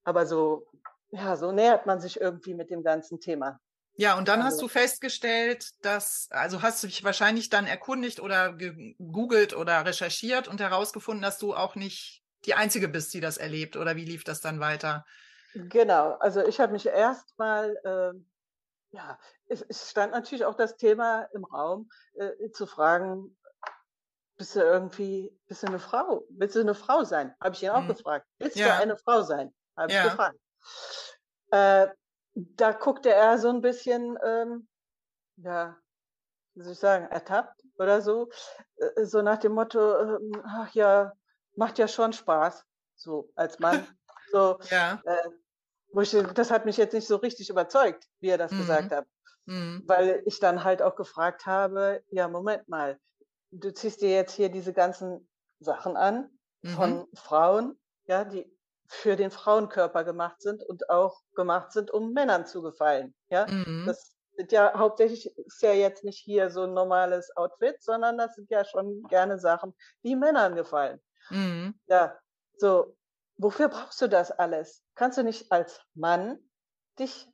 Aber so, ja, so nähert man sich irgendwie mit dem ganzen Thema. Ja, und dann also. hast du festgestellt, dass, also hast du dich wahrscheinlich dann erkundigt oder gegoogelt oder recherchiert und herausgefunden, dass du auch nicht die Einzige bist, die das erlebt oder wie lief das dann weiter? Genau, also ich habe mich erstmal, äh, ja, es, es, stand natürlich auch das Thema im Raum, äh, zu fragen, bist du irgendwie, bist du eine Frau? Willst du eine Frau sein? Habe ich ihn auch mhm. gefragt. Willst ja. du eine Frau sein? Habe ja. ich gefragt. Äh, da guckte er so ein bisschen, ähm, ja, wie soll ich sagen, ertappt oder so, äh, so nach dem Motto, ähm, ach ja, macht ja schon Spaß, so als Mann. So, ja. Äh, wo ich, das hat mich jetzt nicht so richtig überzeugt, wie er das mhm. gesagt hat. Mhm. Weil ich dann halt auch gefragt habe, ja, Moment mal, du ziehst dir jetzt hier diese ganzen Sachen an mhm. von Frauen, ja, die für den Frauenkörper gemacht sind und auch gemacht sind, um Männern zu gefallen. Ja, mhm. das sind ja hauptsächlich ist ja jetzt nicht hier so ein normales Outfit, sondern das sind ja schon gerne Sachen, die Männern gefallen. Mhm. Ja, so, wofür brauchst du das alles? Kannst du nicht als Mann dich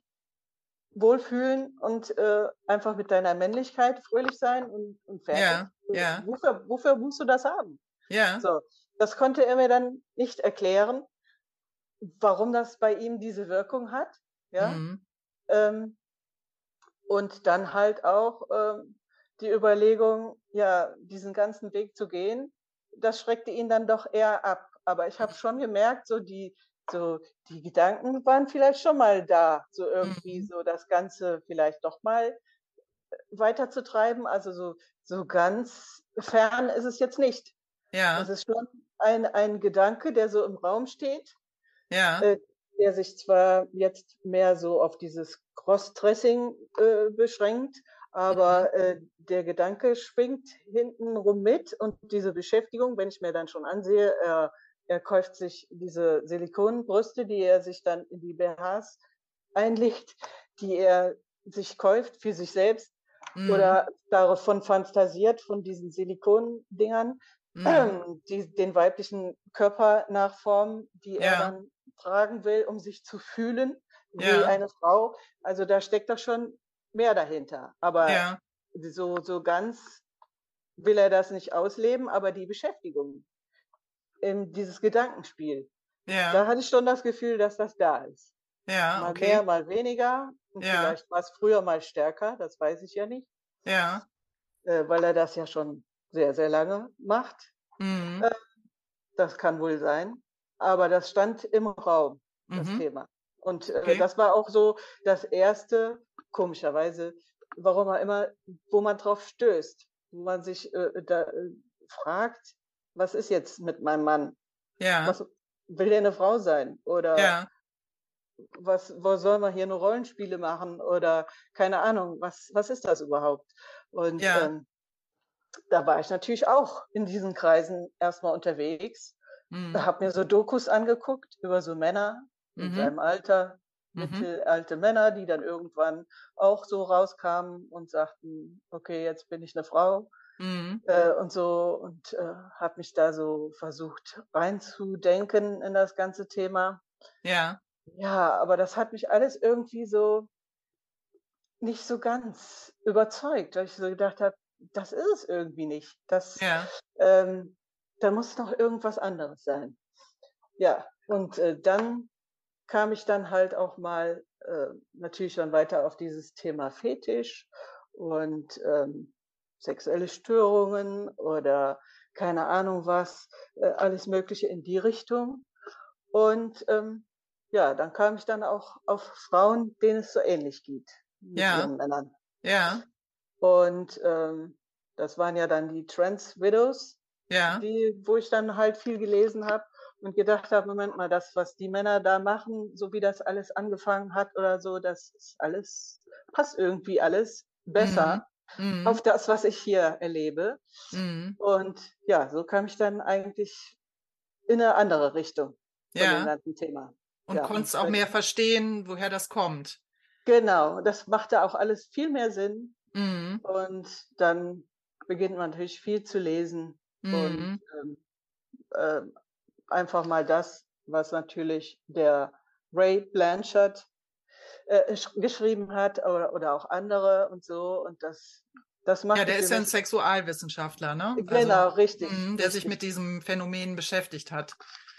wohlfühlen und äh, einfach mit deiner Männlichkeit fröhlich sein und, und fertig? Ja, ja. Wofür, wofür musst du das haben? Ja. So, das konnte er mir dann nicht erklären, warum das bei ihm diese Wirkung hat. Ja. Mhm. Ähm, und dann halt auch ähm, die Überlegung, ja, diesen ganzen Weg zu gehen, das schreckte ihn dann doch eher ab. Aber ich habe schon gemerkt, so die, so die Gedanken waren vielleicht schon mal da, so irgendwie mhm. so das Ganze vielleicht doch mal äh, weiterzutreiben. Also so, so ganz fern ist es jetzt nicht. Ja. Es ist schon ein, ein Gedanke, der so im Raum steht. Ja. Äh, der sich zwar jetzt mehr so auf dieses Cross-Dressing äh, beschränkt, aber äh, der Gedanke schwingt hinten rum mit und diese Beschäftigung, wenn ich mir dann schon ansehe, er, er kauft sich diese Silikonbrüste, die er sich dann in die BHs einlegt, die er sich kauft für sich selbst mhm. oder davon fantasiert von diesen Silikondingern, mhm. die den weiblichen Körper nachformen, die ja. er dann tragen will, um sich zu fühlen wie ja. eine Frau. Also da steckt doch schon mehr dahinter. Aber ja. so, so ganz will er das nicht ausleben, aber die Beschäftigung, in dieses Gedankenspiel, ja. da hatte ich schon das Gefühl, dass das da ist. Ja, mal okay. mehr, mal weniger. Und ja. vielleicht war es früher mal stärker, das weiß ich ja nicht. Ja. Äh, weil er das ja schon sehr, sehr lange macht. Mhm. Äh, das kann wohl sein. Aber das stand im Raum, das mhm. Thema. Und äh, okay. das war auch so das erste, komischerweise, warum er immer, wo man drauf stößt, wo man sich äh, da äh, fragt, was ist jetzt mit meinem Mann? Ja. Was, will der eine Frau sein? Oder ja. was, wo soll man hier nur Rollenspiele machen? Oder keine Ahnung, was, was ist das überhaupt? Und ja. ähm, da war ich natürlich auch in diesen Kreisen erstmal unterwegs, mhm. habe mir so Dokus angeguckt über so Männer in mhm. seinem Alter, mhm. mittelalte Männer, die dann irgendwann auch so rauskamen und sagten, okay, jetzt bin ich eine Frau. Mhm. Äh, und so und äh, habe mich da so versucht reinzudenken in das ganze Thema. Ja. Ja, aber das hat mich alles irgendwie so nicht so ganz überzeugt, weil ich so gedacht habe, das ist es irgendwie nicht. Das, Ja. ähm, da muss noch irgendwas anderes sein. Ja, und äh, dann kam ich dann halt auch mal äh, natürlich dann weiter auf dieses Thema Fetisch und ähm, sexuelle Störungen oder keine Ahnung was, äh, alles Mögliche in die Richtung. Und ähm, ja, dann kam ich dann auch auf Frauen, denen es so ähnlich geht mit Ja. ihren Männern. Ja. Und ähm, das waren ja dann die Trans Widows, Ja. die, wo ich dann halt viel gelesen habe und gedacht habe, Moment mal, das, was die Männer da machen, so wie das alles angefangen hat oder so, das ist alles, passt irgendwie alles besser Mhm. auf das, was ich hier erlebe. Mhm. Und ja, so kam ich dann eigentlich in eine andere Richtung von dem Ja. ganzen Thema. Und Ja, konntest auch mehr verstehen, woher das kommt. Genau, das machte auch alles viel mehr Sinn. Mhm. Und dann beginnt man natürlich viel zu lesen Mhm. und ähm, äh, einfach mal das, was natürlich der Ray Blanchard äh, sch- geschrieben hat oder, oder auch andere und so. Und das, das macht Ja, der ist ja ein Sexualwissenschaftler, ne? Genau, richtig. Mhm, der sich richtig. mit diesem Phänomen beschäftigt hat.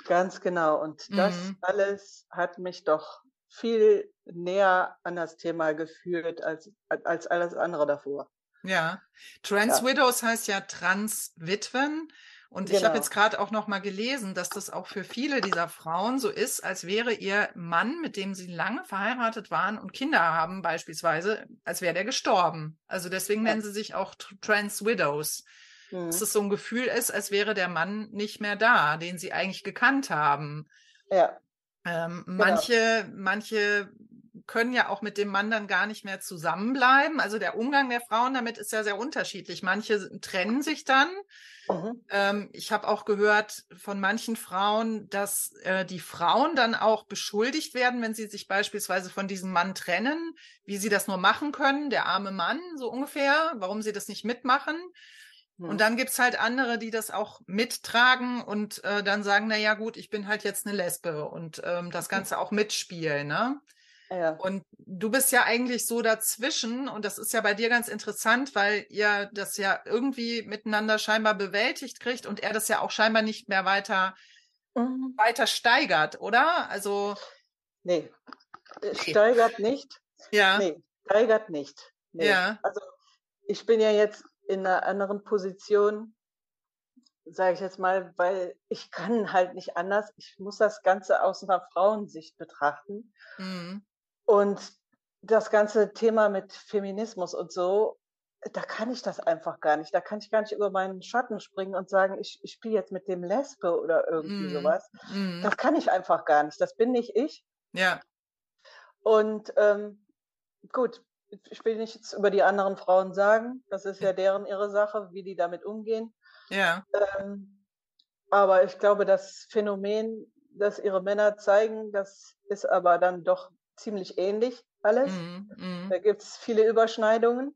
Ganz genau. Und das Mhm. alles hat mich doch viel näher an das Thema geführt als, als alles andere davor. Ja. Trans Ja. Widows heißt ja Trans-Witwen. Und ich habe Genau. jetzt gerade auch noch mal gelesen, dass das auch für viele dieser Frauen so ist, als wäre ihr Mann, mit dem sie lange verheiratet waren und Kinder haben beispielsweise, als wäre der gestorben. Also deswegen nennen sie sich auch Tr- Trans Widows. Mhm. Dass es so ein Gefühl ist, als wäre der Mann nicht mehr da, den sie eigentlich gekannt haben. Ja, Ähm, Genau. manche, manche können ja auch mit dem Mann dann gar nicht mehr zusammenbleiben. Also der Umgang der Frauen damit ist ja sehr unterschiedlich. Manche trennen sich dann. mhm. Ähm, ich habe auch gehört von manchen Frauen, dass äh, die Frauen dann auch beschuldigt werden, wenn sie sich beispielsweise von diesem Mann trennen, wie sie das nur machen können, der arme Mann, so ungefähr, warum sie das nicht mitmachen. Mhm. Und dann gibt's halt andere, die das auch mittragen und äh, dann sagen, na ja, gut, ich bin halt jetzt eine Lesbe und ähm, das Ganze auch mitspielen, ne? Ja. Und du bist ja eigentlich so dazwischen und das ist ja bei dir ganz interessant, weil ihr das ja irgendwie miteinander scheinbar bewältigt kriegt und er das ja auch scheinbar nicht mehr weiter, Mhm. weiter steigert, oder? Also, Nee, äh, steigert nicht. ja, Nee, steigert nicht. Nee. Ja. Also ich bin ja jetzt in einer anderen Position, sage ich jetzt mal, weil ich kann halt nicht anders. Ich muss das Ganze aus einer Frauensicht betrachten. mhm. Und das ganze Thema mit Feminismus und so, da kann ich das einfach gar nicht. Da kann ich gar nicht über meinen Schatten springen und sagen, ich, ich spiele jetzt mit dem Lesbe oder irgendwie Mhm. sowas. Mhm. Das kann ich einfach gar nicht. Das bin nicht ich. ja, Und ähm, gut, ich will nichts über die anderen Frauen sagen. Das ist ja deren ihre Sache, wie die damit umgehen. ja, Ähm, aber ich glaube, das Phänomen, das ihre Männer zeigen, das ist aber dann doch ziemlich ähnlich alles. mhm. Mhm. Da gibt's viele Überschneidungen.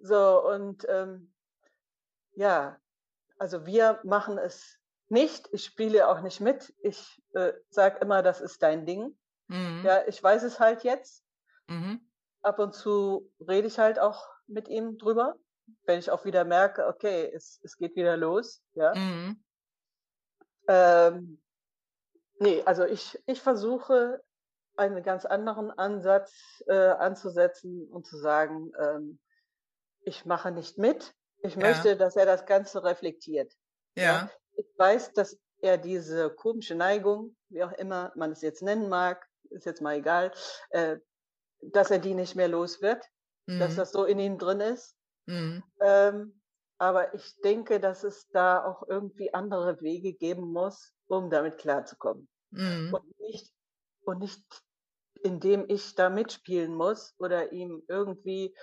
So, und ähm, ja, also wir machen es nicht. Ich spiele auch nicht mit. Ich äh, sage immer, das ist dein Ding. Mhm. Ja, ich weiß es halt jetzt. Mhm. Ab und zu rede ich halt auch mit ihm drüber, wenn ich auch wieder merke, okay, es, es geht wieder los. Ja. Mhm. Ähm, nee, also ich, ich versuche einen ganz anderen Ansatz äh, anzusetzen und zu sagen, ähm, ich mache nicht mit. Ich Ja. möchte, dass er das Ganze reflektiert. Ja, Ich weiß, dass er diese komische Neigung, wie auch immer man es jetzt nennen mag, ist jetzt mal egal, äh, dass er die nicht mehr los wird, dass mhm. das so in ihm drin ist. Mhm. Ähm, aber ich denke, dass es da auch irgendwie andere Wege geben muss, um damit klarzukommen. Mhm. Und nicht, und nicht indem ich da mitspielen muss oder ihm irgendwie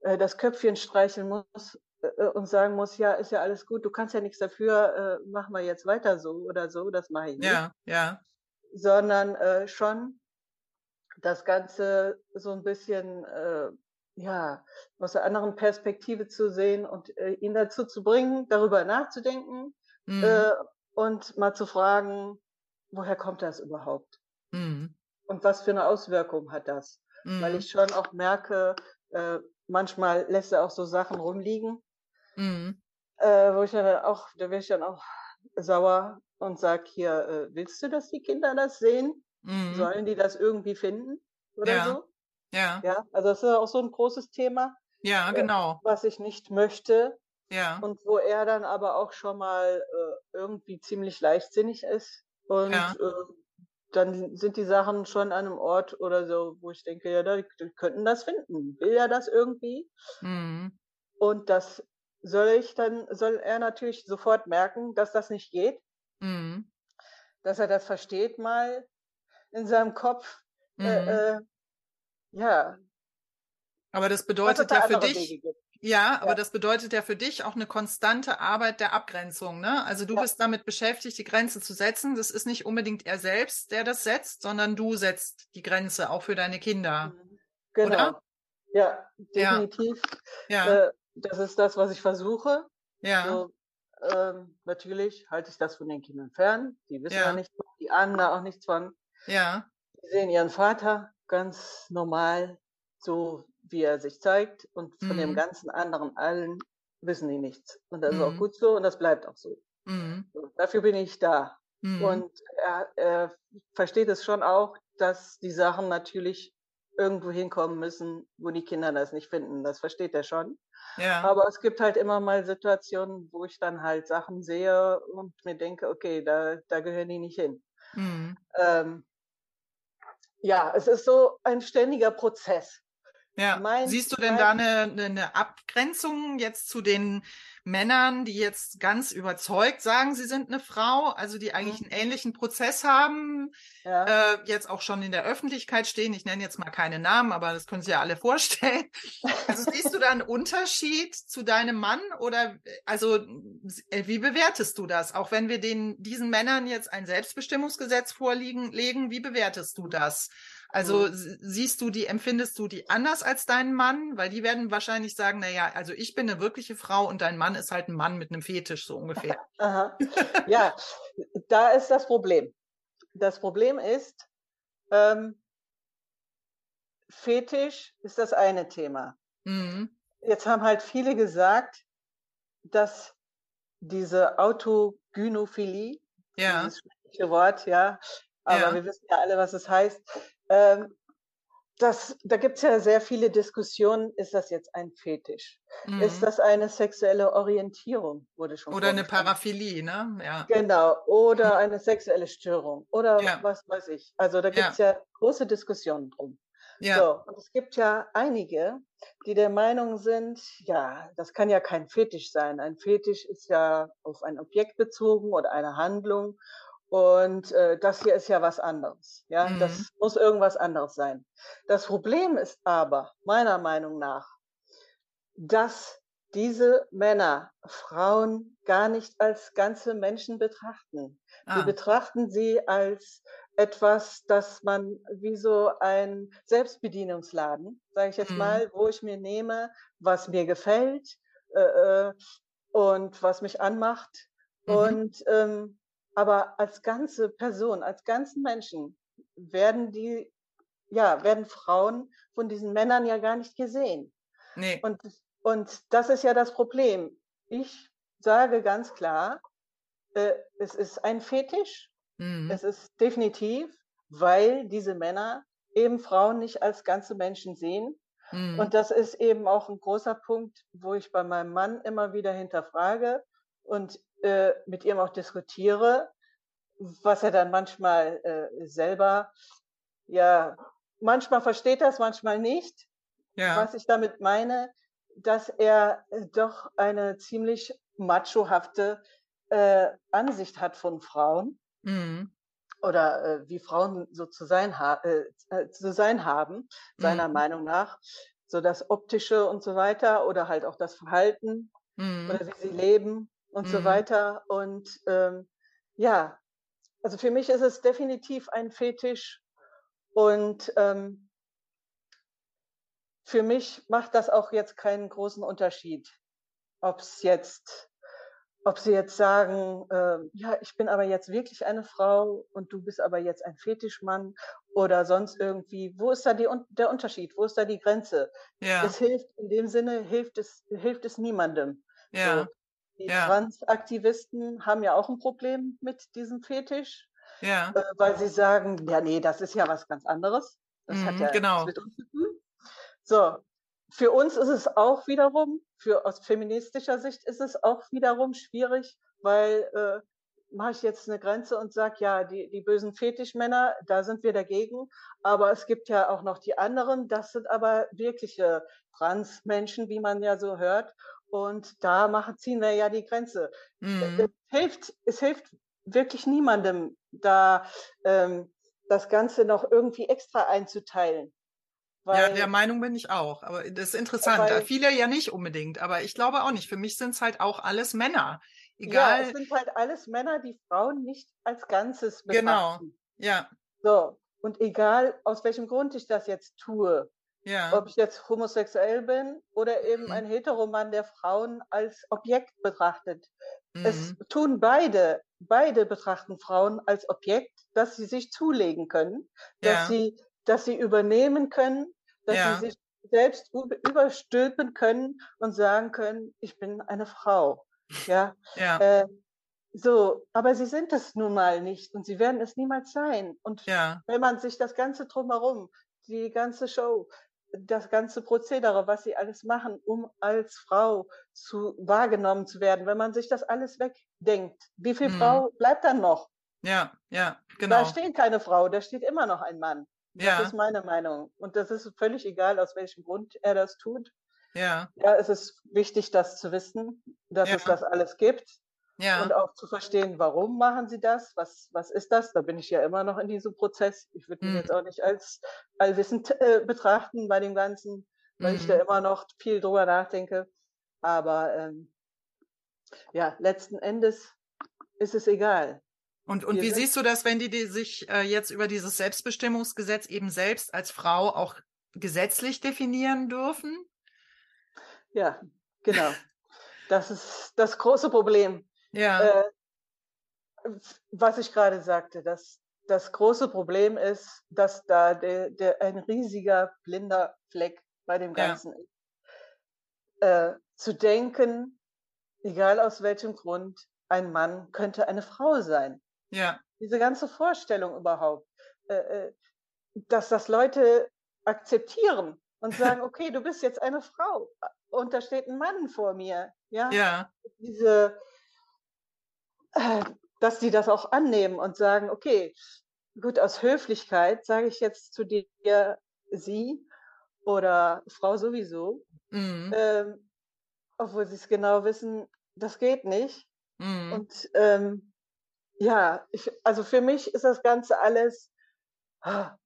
äh, das Köpfchen streicheln muss äh, und sagen muss, ja, ist ja alles gut, du kannst ja nichts dafür, äh, machen wir jetzt weiter so oder so, das mache ich nicht. Ja, ja, Sondern äh, schon das Ganze so ein bisschen äh, ja, aus einer anderen Perspektive zu sehen und äh, ihn dazu zu bringen, darüber nachzudenken mhm. äh, und mal zu fragen, woher kommt das überhaupt? Mhm. Und was für eine Auswirkung hat das? Mhm. Weil ich schon auch merke, äh, manchmal lässt er auch so Sachen rumliegen, mhm. äh, wo ich dann auch, da wäre ich dann auch sauer und sag hier, äh, willst du, dass die Kinder das sehen? Mhm. Sollen die das irgendwie finden oder ja. so? Ja. Ja, also das ist auch so ein großes Thema. Ja, äh, genau. was ich nicht möchte. Ja. Und wo er dann aber auch schon mal äh, irgendwie ziemlich leichtsinnig ist. Und ja. Dann sind die Sachen schon an einem Ort oder so, wo ich denke, ja, die, die könnten das finden. Will er das irgendwie? Mhm. Und das soll ich dann, soll er natürlich sofort merken, dass das nicht geht. Mhm. Dass er das versteht mal in seinem Kopf. Äh, mhm. Äh, äh, ja. Aber das bedeutet ja für dich, ja, aber ja. das bedeutet ja für dich auch eine konstante Arbeit der Abgrenzung. Ne? Also du ja. bist damit beschäftigt, die Grenze zu setzen. Das ist nicht unbedingt er selbst, der das setzt, sondern du setzt die Grenze auch für deine Kinder. Mhm. Genau. Oder? Ja, definitiv. Ja. Äh, das ist das, was ich versuche. Ja. So, ähm, natürlich halte ich das von den Kindern fern. Die wissen ja, ja nichts die ahnen da auch nichts von. Ja. Die sehen ihren Vater ganz normal, so wie er sich zeigt und von mhm. dem ganzen anderen allen wissen die nichts. Und das mhm. ist auch mhm. gut so und das bleibt auch so. Mhm. dafür bin ich da. Mhm. Und er, er versteht es schon auch, dass die Sachen natürlich irgendwo hinkommen müssen, wo die Kinder das nicht finden. Das versteht er schon. Ja. Aber es gibt halt immer mal Situationen, wo ich dann halt Sachen sehe und mir denke, okay, da, da gehören die nicht hin. Mhm. Ähm, ja, es ist so ein ständiger Prozess. Ja. Mein, Siehst du denn da eine, eine Abgrenzung jetzt zu den Männern, die jetzt ganz überzeugt sagen, sie sind eine Frau, also die eigentlich mhm. einen ähnlichen Prozess haben, ja. äh, jetzt auch schon in der Öffentlichkeit stehen. Ich nenne jetzt mal keine Namen, aber das können Sie ja alle vorstellen. Also siehst du da einen Unterschied zu deinem Mann oder also äh, wie bewertest du das? Auch wenn wir den diesen Männern jetzt ein Selbstbestimmungsgesetz vorliegen legen, wie bewertest du das? Also mhm. siehst du die, empfindest du die anders als deinen Mann? Weil die werden wahrscheinlich sagen, na ja, also ich bin eine wirkliche Frau und dein Mann ist halt ein Mann mit einem Fetisch, so ungefähr. Aha. Ja, da ist das Problem. Das Problem ist, ähm, Fetisch ist das eine Thema. Mhm. Jetzt haben halt viele gesagt, dass diese Autogynophilie, ja. dieses Wort, ja, aber ja. wir wissen ja alle, was es heißt, ähm, das, da gibt es ja sehr viele Diskussionen. Ist das jetzt ein Fetisch? Mhm. Ist das eine sexuelle Orientierung? Wurde schon Oder eine Paraphilie, ne? Ja. Genau. Oder eine sexuelle Störung. Oder ja. was weiß ich. Also da gibt es ja. ja. große Diskussionen drum. Ja. So, und es gibt ja einige, die der Meinung sind, ja, das kann ja kein Fetisch sein. Ein Fetisch ist ja auf ein Objekt bezogen oder eine Handlung. Und äh, das hier ist ja was anderes. Ja, mhm. das muss irgendwas anderes sein. Das Problem ist aber meiner Meinung nach, dass diese Männer Frauen gar nicht als ganze Menschen betrachten. Ah. Sie betrachten sie als etwas, das man wie so ein Selbstbedienungsladen, sage ich jetzt mhm. mal, wo ich mir nehme, was mir gefällt äh, äh und was mich anmacht. Mhm. Und ähm, aber als ganze Person, als ganzen Menschen werden die, ja, werden Frauen von diesen Männern ja gar nicht gesehen. Nee. Und, und das ist ja das Problem. Ich sage ganz klar, äh, es ist ein Fetisch. Mhm. Es ist definitiv, weil diese Männer eben Frauen nicht als ganze Menschen sehen. Mhm. Und das ist eben auch ein großer Punkt, wo ich bei meinem Mann immer wieder hinterfrage und äh, mit ihm auch diskutiere, was er dann manchmal äh, selber, ja, manchmal versteht das, manchmal nicht. Ja. Was ich damit meine, dass er äh, doch eine ziemlich machohafte äh, Ansicht hat von Frauen. Mhm. Oder äh, wie Frauen so zu sein, ha äh, äh zu sein haben, seiner mhm. Meinung nach. So das Optische und so weiter oder halt auch das Verhalten mhm. oder wie sie leben und so mhm. weiter. Und ähm, ja, also für mich ist es definitiv ein Fetisch und ähm, für mich macht das auch jetzt keinen großen Unterschied, ob es jetzt ob sie jetzt sagen, äh, ja, ich bin aber jetzt wirklich eine Frau und du bist aber jetzt ein Fetischmann oder sonst irgendwie, wo ist da die, der Unterschied? Wo ist da die Grenze? Ja. Es hilft, in dem Sinne hilft es, hilft es niemandem. Ja. So, die ja. Transaktivisten haben ja auch ein Problem mit diesem Fetisch, ja. Äh, weil sie sagen, ja, nee, das ist ja was ganz anderes. Das mhm, hat ja genau. mit uns zu tun. So, für uns ist es auch wiederum, für aus feministischer Sicht ist es auch wiederum schwierig, weil äh, mache ich jetzt eine Grenze und sage, ja, die, die bösen Fetischmänner, da sind wir dagegen. Aber es gibt ja auch noch die anderen, das sind aber wirkliche Transmenschen, wie man ja so hört. Und da machen, ziehen wir ja die Grenze. Mhm. Es, hilft, es hilft wirklich niemandem, da ähm, das Ganze noch irgendwie extra einzuteilen. Weil, ja, der Meinung bin ich auch. Aber das ist interessant. Weil, Viele ja nicht unbedingt, aber ich glaube auch nicht. Für mich sind es halt auch alles Männer. Egal. Ja, es sind halt alles Männer, die Frauen nicht als Ganzes betrachten. Genau. Ja. So. Und egal, aus welchem Grund ich das jetzt tue, ja. ob ich jetzt homosexuell bin oder eben mhm. ein Heteroman, der Frauen als Objekt betrachtet. Mhm. Es tun beide, beide betrachten Frauen als Objekt, dass sie sich zulegen können, dass ja. sie dass sie übernehmen können, dass ja. sie sich selbst überstülpen können und sagen können, ich bin eine Frau. Ja. ja. Äh, so, aber sie sind es nun mal nicht und sie werden es niemals sein. Und ja. wenn man sich das ganze drumherum, die ganze Show, das ganze Prozedere, was sie alles machen, um als Frau zu wahrgenommen zu werden, wenn man sich das alles wegdenkt, wie viel mhm. Frau bleibt dann noch? Ja, ja, genau. Da steht keine Frau, da steht immer noch ein Mann. Ja. Das ist meine Meinung. Und das ist völlig egal, aus welchem Grund er das tut. Ja. Ja, es ist wichtig, das zu wissen, dass ja. es das alles gibt. Ja. Und auch zu verstehen, warum machen sie das? Was, was ist das? Da bin ich ja immer noch in diesem Prozess. Ich würde mich mhm. jetzt auch nicht als allwissend äh, betrachten bei dem Ganzen, weil mhm. ich da mhm. immer noch viel drüber nachdenke. Aber ähm, ja, letzten Endes ist es egal. Und, und wie siehst du das, wenn die, die sich äh, jetzt über dieses Selbstbestimmungsgesetz eben selbst als Frau auch gesetzlich definieren dürfen? Ja, genau. das ist das große Problem. Ja. Äh, was ich gerade sagte, dass das große Problem ist, dass da der, der ein riesiger blinder Fleck bei dem Ganzen ja. ist. Äh, zu denken, egal aus welchem Grund, ein Mann könnte eine Frau sein. Ja. Diese ganze Vorstellung überhaupt, äh, äh, dass das Leute akzeptieren und sagen, okay, du bist jetzt eine Frau und da steht ein Mann vor mir. Ja. ja. Diese, äh, dass die das auch annehmen und sagen, okay, gut, aus Höflichkeit sage ich jetzt zu dir sie oder Frau sowieso, mhm. ähm, obwohl sie es genau wissen, das geht nicht. Mhm. Und ähm, ja, ich, also für mich ist das Ganze alles ah,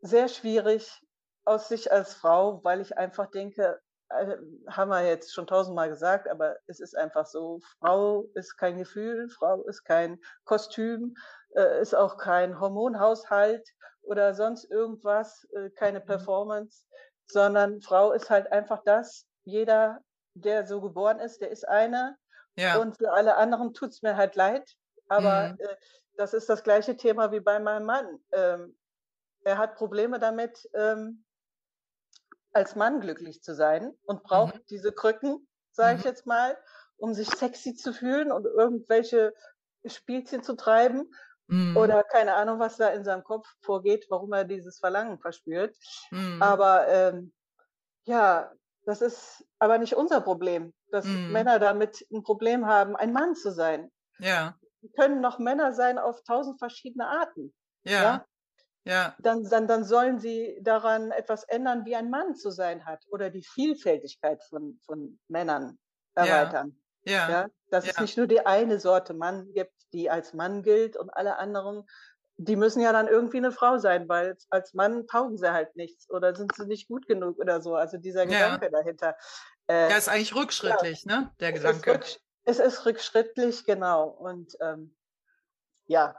sehr schwierig aus sich als Frau, weil ich einfach denke, äh, haben wir jetzt schon tausendmal gesagt, aber es ist einfach so, Frau ist kein Gefühl, Frau ist kein Kostüm, äh, ist auch kein Hormonhaushalt oder sonst irgendwas, äh, keine mhm. Performance, sondern Frau ist halt einfach das, jeder, der so geboren ist, der ist eine. Ja. Und für alle anderen tut's mir halt leid. Aber mhm. äh, das ist das gleiche Thema wie bei meinem Mann. Ähm, er hat Probleme damit, ähm, als Mann glücklich zu sein und braucht mhm. diese Krücken, sage mhm. ich jetzt mal, um sich sexy zu fühlen und irgendwelche Spielchen zu treiben. Mhm. Oder keine Ahnung, was da in seinem Kopf vorgeht, warum er dieses Verlangen verspürt. Mhm. Aber ähm, ja, das ist aber nicht unser Problem, dass mhm. Männer damit ein Problem haben, ein Mann zu sein. Ja können noch Männer sein auf tausend verschiedene Arten. Ja. ja? Ja. Dann, dann, dann sollen sie daran etwas ändern, wie ein Mann zu sein hat oder die Vielfältigkeit von, von Männern erweitern. Ja. ja. ja? Dass ja. es nicht nur die eine Sorte Mann gibt, die als Mann gilt und alle anderen, die müssen ja dann irgendwie eine Frau sein, weil als Mann taugen sie halt nichts oder sind sie nicht gut genug oder so. Also dieser Gedanke dahinter. Äh, ja, ist eigentlich rückschrittlich, ne? Der Gedanke. Es ist rückschrittlich, genau. Und ähm, ja,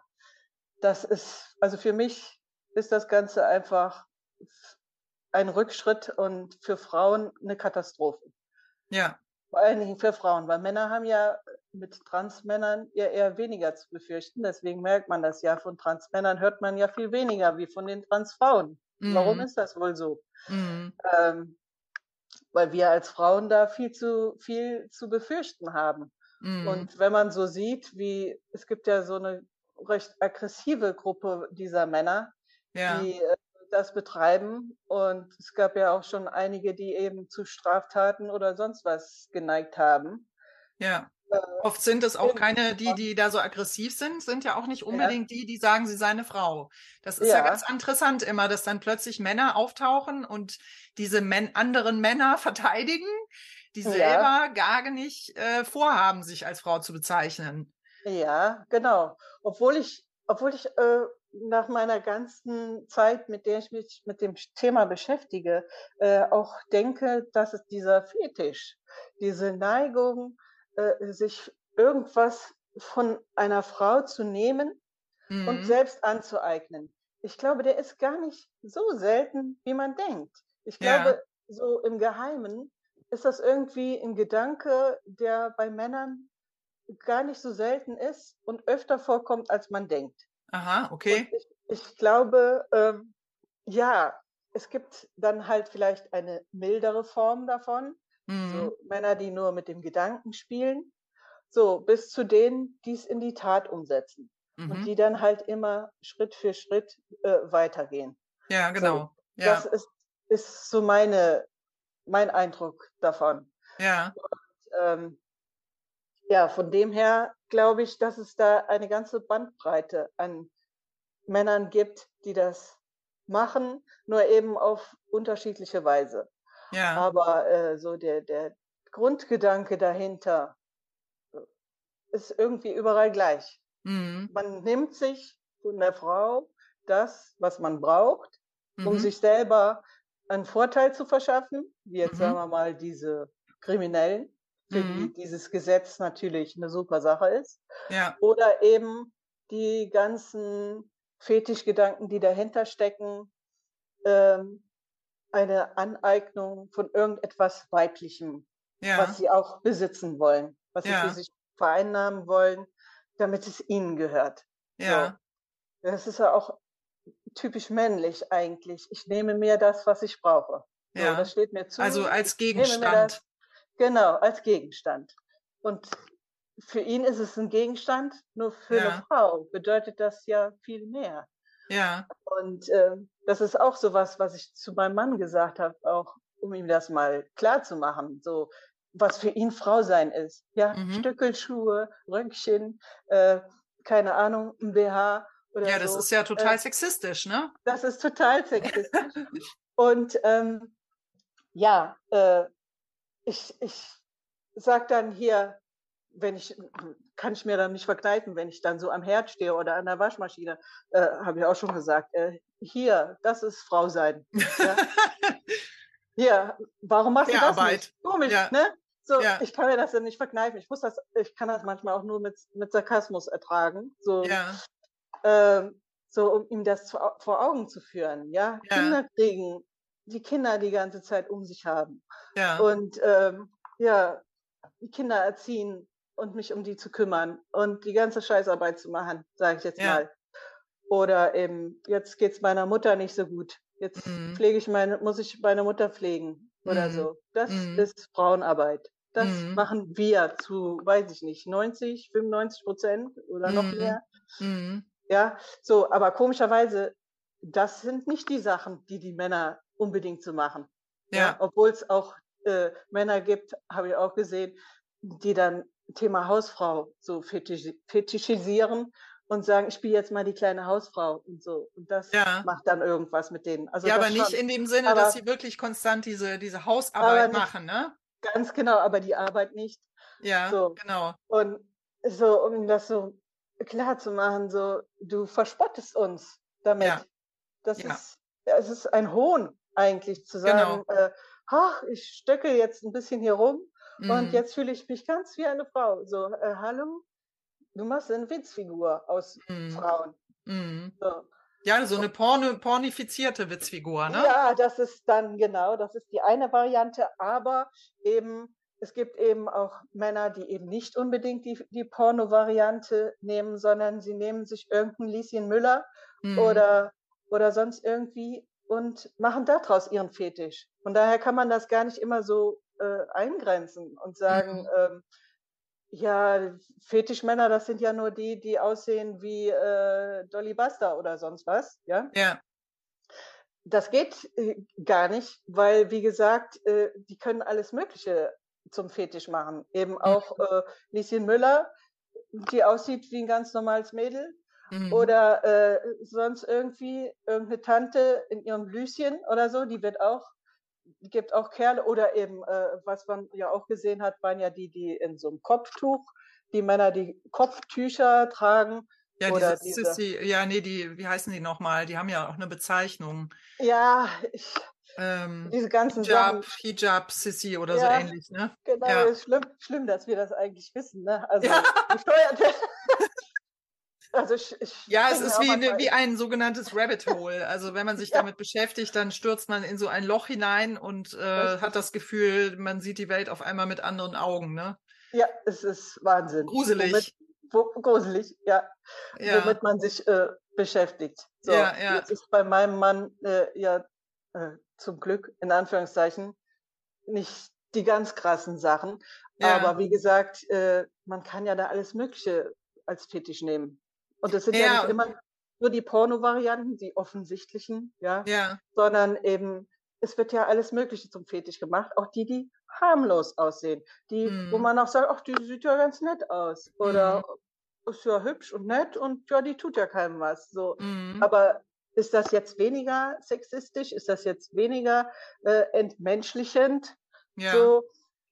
das ist, also für mich ist das Ganze einfach ein Rückschritt und für Frauen eine Katastrophe. Ja. Vor allen Dingen für Frauen, weil Männer haben ja mit Transmännern ja eher weniger zu befürchten. Deswegen merkt man das ja. Von Transmännern hört man ja viel weniger wie von den Transfrauen. Mhm. Warum ist das wohl so? Mhm. Ähm, weil wir als Frauen da viel zu viel zu befürchten haben. Mhm. Und wenn man so sieht, wie es gibt ja so eine recht aggressive Gruppe dieser Männer, ja. die äh, das betreiben. Und es gab ja auch schon einige, die eben zu Straftaten oder sonst was geneigt haben. Ja. Äh, Oft sind es auch keine, die, die da so aggressiv sind, sind ja auch nicht unbedingt ja. die, die sagen, sie sei eine Frau. Das ist ja. ja. ganz interessant immer, dass dann plötzlich Männer auftauchen und diese Men anderen Männer verteidigen, die selber ja. gar nicht äh, vorhaben, sich als Frau zu bezeichnen. Ja, genau. Obwohl ich, obwohl ich äh, nach meiner ganzen Zeit, mit der ich mich mit dem Thema beschäftige, äh, auch denke, dass es dieser Fetisch, diese Neigung, äh, sich irgendwas von einer Frau zu nehmen mhm. und selbst anzueignen. Ich glaube, der ist gar nicht so selten, wie man denkt. Ich glaube, ja. so im Geheimen ist das irgendwie ein Gedanke, der bei Männern gar nicht so selten ist und öfter vorkommt, als man denkt. Aha, okay. Ich, ich, glaube, ähm, ja, es gibt dann halt vielleicht eine mildere Form davon. Mhm. So Männer, die nur mit dem Gedanken spielen. So, bis zu denen, die es in die Tat umsetzen. Mhm. Und die dann halt immer Schritt für Schritt äh, weitergehen. Ja, genau. So, ja. Das ist, ist so meine, mein Eindruck davon. Ja. Und, ähm, ja, von dem her glaube ich, dass es da eine ganze Bandbreite an Männern gibt, die das machen, nur eben auf unterschiedliche Weise. Ja. Aber äh, so der, der Grundgedanke dahinter äh, ist irgendwie überall gleich. Mhm. Man nimmt sich von der Frau das, was man braucht, um mhm. sich selber einen Vorteil zu verschaffen, wie jetzt mhm. sagen wir mal diese Kriminellen, für die mhm. dieses Gesetz natürlich eine super Sache ist. Ja. Oder eben die ganzen Fetischgedanken, die dahinter stecken, ähm, eine Aneignung von irgendetwas Weiblichem, ja. was sie auch besitzen wollen, was sie ja. für sich vereinnahmen wollen, damit es ihnen gehört. Ja. So. Das ist ja auch typisch männlich eigentlich. Ich nehme mir das, was ich brauche. So, ja. Das steht mir zu. Also als Gegenstand. Genau, als Gegenstand. Und für ihn ist es ein Gegenstand, nur für ja. eine Frau bedeutet das ja viel mehr. Ja. Und äh, das ist auch so was, was ich zu meinem Mann gesagt habe, auch um ihm das mal klar zu machen, so was für ihn Frau sein ist. Ja, mhm. Stöckelschuhe, Röckchen, äh, keine Ahnung, ein BH oder Ja, das so. ist ja total äh, sexistisch, ne? Das ist total sexistisch. Und ähm, ja, äh, ich, ich sag dann hier, wenn ich, kann ich mir dann nicht verkneifen, wenn ich dann so am Herd stehe oder an der Waschmaschine, äh, habe ich auch schon gesagt, äh, hier, das ist Frau sein. Ja? hier, warum machst du das Arbeit. nicht? Komisch, ja. ne? So, ja. ich kann mir das dann nicht verkneifen. Ich muss das, ich kann das manchmal auch nur mit, mit Sarkasmus ertragen. So, ja. ähm, so um ihm das vor Augen zu führen. Ja? ja, Kinder kriegen, die Kinder die ganze Zeit um sich haben. Ja. Und ähm, ja, die Kinder erziehen und mich um die zu kümmern und die ganze Scheißarbeit zu machen, sage ich jetzt ja. mal. Oder eben, jetzt geht's meiner Mutter nicht so gut. Jetzt mhm. pflege ich meine, muss ich meine Mutter pflegen oder mhm. so. Das mhm. ist Frauenarbeit. Das mhm. machen wir zu, weiß ich nicht, 90, 95 Prozent oder noch mhm. mehr. Mhm. Ja, so, aber komischerweise, das sind nicht die Sachen, die die Männer unbedingt zu machen. Ja. ja Obwohl es auch äh, Männer gibt, habe ich auch gesehen, die dann Thema Hausfrau so fetisch, fetischisieren und sagen, ich spiele jetzt mal die kleine Hausfrau und so. Und das ja. macht dann irgendwas mit denen. Also ja, aber nicht schon, in dem Sinne, aber, dass sie wirklich konstant diese, diese Hausarbeit nicht, machen, ne? Ganz genau, aber die Arbeit nicht. Ja, so. genau. Und so, um das so klar zu machen, so, du verspottest uns damit. Ja. Das ja. ist, es ist ein Hohn eigentlich zu sagen, genau. äh, ach, ich stöckel jetzt ein bisschen hier rum Mhm. Und jetzt fühle ich mich ganz wie eine Frau. So, äh, hallo, du machst eine Witzfigur aus mhm. Frauen. Mhm. So. Ja, so eine porno, pornifizierte Witzfigur, ne? Ja, das ist dann genau, das ist die eine Variante, aber eben es gibt eben auch Männer, die eben nicht unbedingt die, die Porno-Variante nehmen, sondern sie nehmen sich irgendeinen Lieschen Müller mhm. oder, oder sonst irgendwie und machen daraus ihren Fetisch. Von daher kann man das gar nicht immer so äh, eingrenzen und sagen, mhm. ähm, ja, Fetischmänner, das sind ja nur die, die aussehen wie äh, Dolly Buster oder sonst was, ja? Ja. Das geht äh, gar nicht, weil, wie gesagt, äh, die können alles Mögliche zum Fetisch machen. Eben mhm. auch äh, Lieschen Müller, die aussieht wie ein ganz normales Mädel. Mhm. Oder äh, sonst irgendwie irgendeine Tante in ihrem Blüschen oder so, die wird auch, gibt auch Kerle. Oder eben, äh, was man ja auch gesehen hat, waren ja die, die in so einem Kopftuch, die Männer, die Kopftücher tragen. Ja, oder diese, Sissy, ja, nee, die, wie heißen die nochmal? Die haben ja auch eine Bezeichnung. Ja, ich, ähm, diese ganzen Hijab, Sachen. Hijab, Sissy oder ja, so ähnlich, ne? Genau, ja. ist schlimm, schlimm, dass wir das eigentlich wissen, ne? Also ja. also ich, ich ja, es ist wie, eine, wie ein sogenanntes Rabbit Hole. Also wenn man sich damit beschäftigt, dann stürzt man in so ein Loch hinein und äh, hat das Gefühl, man sieht die Welt auf einmal mit anderen Augen, ne? Ja, es ist Wahnsinn. Gruselig. Womit, wo, gruselig, ja. ja. Womit man sich äh, beschäftigt. So, ja, ja. Jetzt ist bei meinem Mann äh, ja äh, zum Glück, in Anführungszeichen, nicht die ganz krassen Sachen. Ja. Aber wie gesagt, äh, man kann ja da alles Mögliche als Fetisch nehmen. Und das sind ja, ja nicht immer nur die Porno-Varianten, die offensichtlichen, ja, ja, sondern eben, es wird ja alles Mögliche zum Fetisch gemacht, auch die, die harmlos aussehen, die, hm. wo man auch sagt, ach, die sieht ja ganz nett aus oder hm. ist ja hübsch und nett und ja, die tut ja keinem was, so. Hm. Aber ist das jetzt weniger sexistisch? Ist das jetzt weniger äh, entmenschlichend? Ja. So,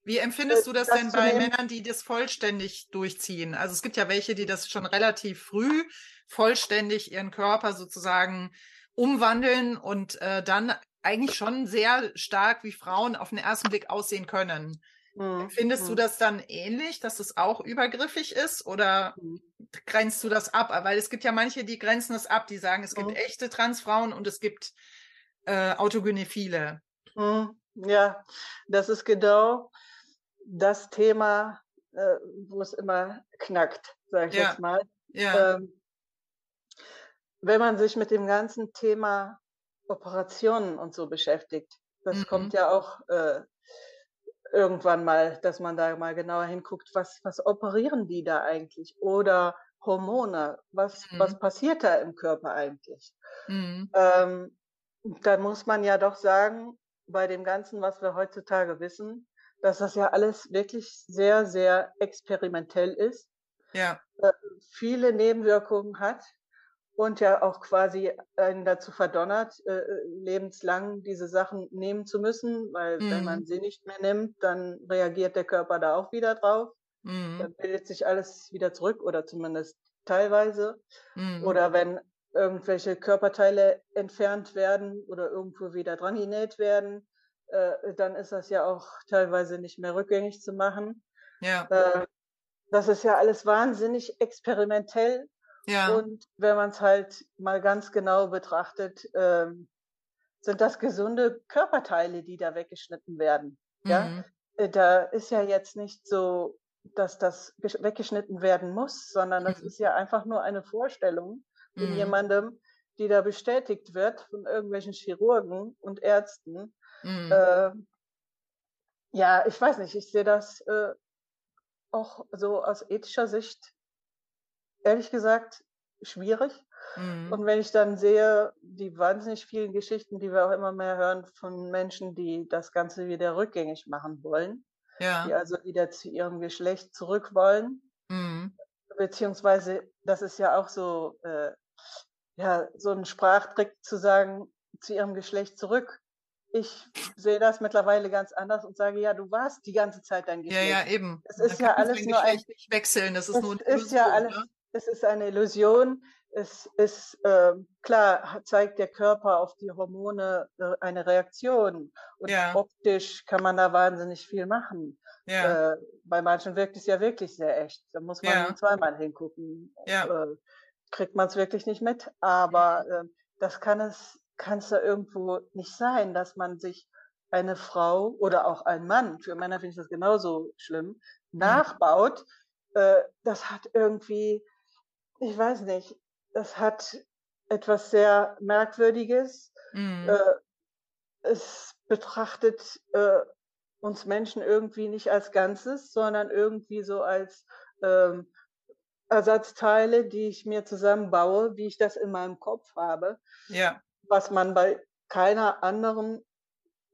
Wie empfindest du das, das denn bei Männern, die das vollständig durchziehen? Also es gibt ja welche, die das schon relativ früh vollständig ihren Körper sozusagen umwandeln und äh, dann eigentlich schon sehr stark wie Frauen auf den ersten Blick aussehen können. Mhm. Findest du mhm. das dann ähnlich, dass es auch übergriffig ist oder mhm. grenzt du das ab? Weil es gibt ja manche, die grenzen das ab, die sagen, es gibt mhm. echte Transfrauen und es gibt äh, Autogynephile. Ja, das ist genau das Thema, äh, wo es immer knackt, sage ich ja. jetzt mal. Ja. Ähm, wenn man sich mit dem ganzen Thema Operationen und so beschäftigt, das mhm. kommt ja auch äh, irgendwann mal, dass man da mal genauer hinguckt, was, was operieren die da eigentlich? Oder Hormone, was, mhm. was passiert da im Körper eigentlich? Mhm. Ähm, dann muss man ja doch sagen, bei dem Ganzen, was wir heutzutage wissen, dass das ja alles wirklich sehr, sehr experimentell ist. Ja. Äh, viele Nebenwirkungen hat und ja auch quasi einen dazu verdonnert, äh, lebenslang diese Sachen nehmen zu müssen, weil mhm. wenn man mhm. sie nicht mehr nimmt, dann reagiert der Körper da auch wieder drauf. Mhm. Dann bildet sich alles wieder zurück oder zumindest teilweise. Mhm. Oder wenn irgendwelche Körperteile entfernt werden oder irgendwo wieder dran genäht werden, äh, dann ist das ja auch teilweise nicht mehr rückgängig zu machen. Ja. Äh, das ist ja alles wahnsinnig experimentell ja. Und wenn man es halt mal ganz genau betrachtet, ähm, sind das gesunde Körperteile, die da weggeschnitten werden. Mhm. Ja, äh, da ist ja jetzt nicht so, dass das weggeschnitten werden muss, sondern das mhm. ist ja einfach nur eine Vorstellung von mhm. jemandem, die da bestätigt wird von irgendwelchen Chirurgen und Ärzten. Äh, ja, ich weiß nicht, ich sehe das äh, auch so aus ethischer Sicht ehrlich gesagt schwierig. Mhm. Und wenn ich dann sehe, die wahnsinnig vielen Geschichten, die wir auch immer mehr hören von Menschen, die das Ganze wieder rückgängig machen wollen, ja. die also wieder zu ihrem Geschlecht zurück wollen, mhm. beziehungsweise das ist ja auch so, äh, ja, so ein Sprachtrick zu sagen, zu ihrem Geschlecht zurück. Ich sehe das mittlerweile ganz anders und sage, ja, du warst die ganze Zeit dein Geschlecht. Ja, ja, eben. Es ist ja alles nur ein, wechseln, das ist nur ein ist ja alles, ne? es ist eine Illusion. Es ist äh, klar, zeigt der Körper auf die Hormone äh, eine Reaktion. Und ja. optisch kann man da wahnsinnig viel machen. Ja. Äh, bei manchen wirkt es ja wirklich sehr echt. Da muss man ja. zweimal hingucken. Ja. Äh, kriegt man es wirklich nicht mit. Aber äh, das kann es kann es da irgendwo nicht sein, dass man sich eine Frau oder auch ein Mann, für Männer finde ich das genauso schlimm, mhm. nachbaut, äh, das hat irgendwie, ich weiß nicht, das hat etwas sehr Merkwürdiges. Mhm. Äh, es betrachtet äh, uns Menschen irgendwie nicht als Ganzes, sondern irgendwie so als ähm, Ersatzteile, die ich mir zusammenbaue, wie ich das in meinem Kopf habe. Ja. Was man bei keiner anderen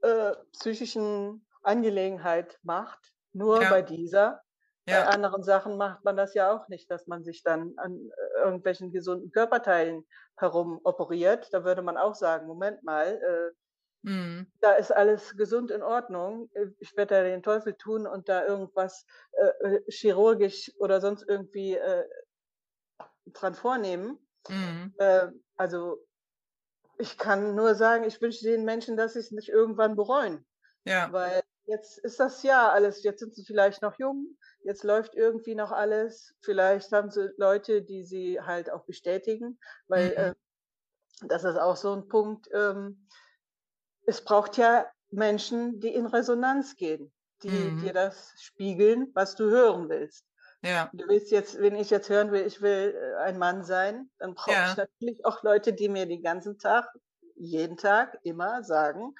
äh, psychischen Angelegenheit macht, nur ja. bei dieser. Ja. Bei anderen Sachen macht man das ja auch nicht, dass man sich dann an äh, irgendwelchen gesunden Körperteilen herum operiert. Da würde man auch sagen, Moment mal, äh, mhm. da ist alles gesund in Ordnung. Ich werde da den Teufel tun und da irgendwas äh, äh, chirurgisch oder sonst irgendwie äh, dran vornehmen. Mhm. Äh, also ich kann nur sagen, ich wünsche den Menschen, dass sie es nicht irgendwann bereuen. Ja. Weil jetzt ist das ja alles, jetzt sind sie vielleicht noch jung, jetzt läuft irgendwie noch alles. Vielleicht haben sie Leute, die sie halt auch bestätigen, weil mhm. äh, das ist auch so ein Punkt. Ähm, es braucht ja Menschen, die in Resonanz gehen, die mhm. dir das spiegeln, was du hören willst. Ja. Du willst jetzt, wenn ich jetzt hören will, ich will äh, ein Mann sein, dann brauche ja. ich natürlich auch Leute, die mir den ganzen Tag, jeden Tag, immer sagen,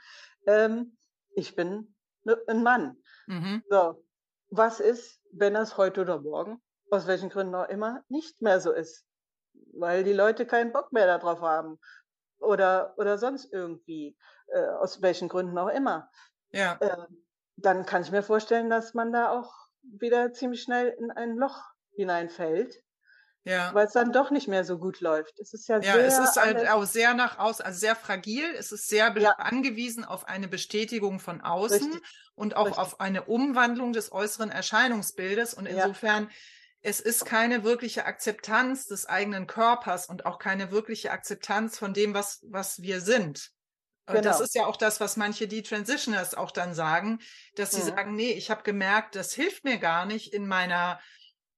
ähm, ich bin ne, ein Mann. Mhm. So, was ist, wenn es heute oder morgen, aus welchen Gründen auch immer, nicht mehr so ist? Weil die Leute keinen Bock mehr darauf haben. Oder, oder sonst irgendwie, äh, aus welchen Gründen auch immer. Ja. Äh, dann kann ich mir vorstellen, dass man da auch wieder ziemlich schnell in ein Loch hineinfällt. Ja. Weil es dann doch nicht mehr so gut läuft. Es ist ja, ja sehr. es ist halt auch sehr nach außen, also sehr fragil. Es ist sehr ja. angewiesen auf eine Bestätigung von außen Richtig. und auch Richtig. auf eine Umwandlung des äußeren Erscheinungsbildes. Und insofern, ja. es ist keine wirkliche Akzeptanz des eigenen Körpers und auch keine wirkliche Akzeptanz von dem, was, was wir sind. Genau. Das ist ja auch das, was manche Detransitioners auch dann sagen, dass sie mhm. sagen, nee, ich habe gemerkt, das hilft mir gar nicht in meiner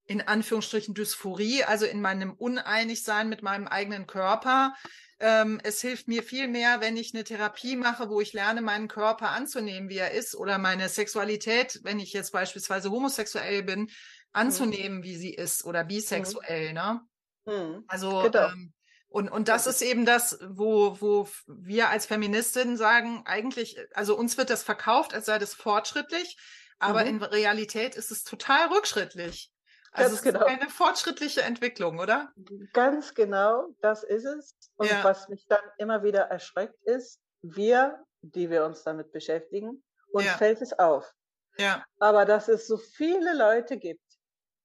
in Anführungsstrichen Dysphorie, also in meinem Uneinigsein mit meinem eigenen Körper. Ähm, es hilft mir viel mehr, wenn ich eine Therapie mache, wo ich lerne, meinen Körper anzunehmen, wie er ist, oder meine Sexualität, wenn ich jetzt beispielsweise homosexuell bin, mhm. anzunehmen, mhm. wie sie ist, oder bisexuell, mhm. ne? Mhm. Also genau. ähm, und, und das ist eben das, wo, wo wir als Feministinnen sagen, eigentlich, also uns wird das verkauft, als sei das fortschrittlich, aber mhm. in Realität ist es total rückschrittlich. Also Ganz es genau. ist eine fortschrittliche Entwicklung, oder? Ganz genau, das ist es. Und ja. was mich dann immer wieder erschreckt ist, wir, die wir uns damit beschäftigen, uns ja. fällt es auf. Ja. Aber dass es so viele Leute gibt,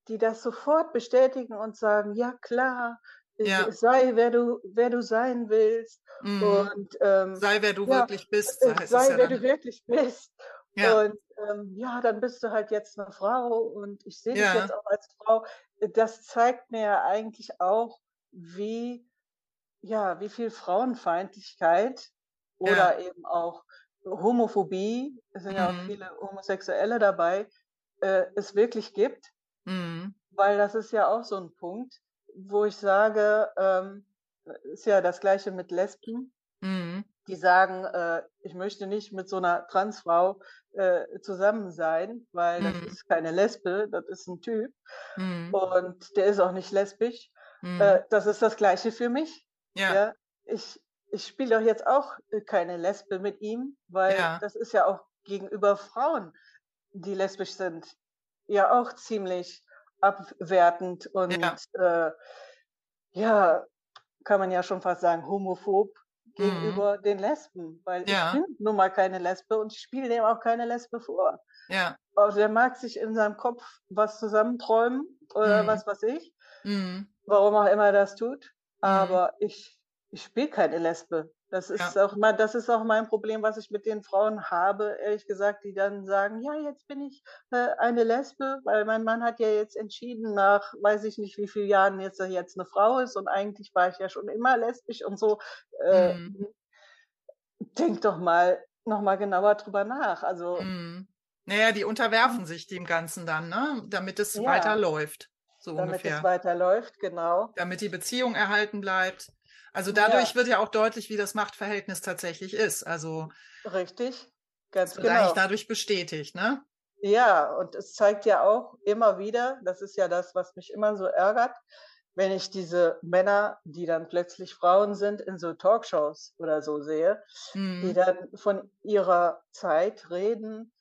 die das sofort bestätigen und sagen, ja klar, ja. sei wer du, wer du sein willst. Mhm. Und, ähm, sei wer du ja, wirklich bist. Sei, ja wer dann. du wirklich bist. Ja. Und ähm, ja, dann bist du halt jetzt eine Frau und ich sehe dich jetzt auch als Frau. Das zeigt mir ja eigentlich auch, wie, ja, wie viel Frauenfeindlichkeit oder eben auch Homophobie, es sind mhm. ja auch mhm. viele Homosexuelle dabei, äh, es wirklich gibt. Mhm. Weil das ist ja auch so ein Punkt wo ich sage, ähm, ist ja das gleiche mit Lesben, mhm. die sagen, äh, ich möchte nicht mit so einer Transfrau äh, zusammen sein, weil mhm. das ist keine Lesbe, das ist ein Typ mhm. und der ist auch nicht lesbisch. Äh, mhm. das ist das gleiche für mich. Ja. ja? Ich, ich spiele doch jetzt auch keine Lesbe mit ihm, weil ja. das ist ja auch gegenüber Frauen, die lesbisch sind, ja auch ziemlich abwertend und ja. Äh, ja, kann man ja schon fast sagen, homophob gegenüber mhm. den Lesben, weil ja. ich bin nun mal keine Lesbe und ich spiele dem auch keine Lesbe vor. Ja. Also der mag sich in seinem Kopf was zusammenträumen oder mhm. was weiß ich, mhm. warum auch immer er das tut. Mhm. Aber ich, ich spiele keine Lesbe. Das ist ja. auch mal, das ist auch mein Problem, was ich mit den Frauen habe, ehrlich gesagt, die dann sagen, ja, jetzt bin ich äh, eine Lesbe, weil mein Mann hat ja jetzt entschieden nach, weiß ich nicht wie vielen Jahren jetzt er jetzt eine Frau ist und eigentlich war ich ja schon immer lesbisch und so. Äh, mhm. Denk doch mal noch mal genauer drüber nach. Also mhm. naja, die unterwerfen sich dem Ganzen dann, ne, damit es ja. weiterläuft. So damit ungefähr. es weiterläuft, genau. Damit die Beziehung erhalten bleibt. Also dadurch ja. wird ja auch deutlich, wie das Machtverhältnis tatsächlich ist. Also richtig. Ganz genau. eigentlich dadurch bestätigt, ne? Ja, und es zeigt ja auch immer wieder, das ist ja das, was mich immer so ärgert, wenn ich diese Männer, die dann plötzlich Frauen sind, in so Talkshows oder so sehe, mhm. die dann von ihrer Zeit reden,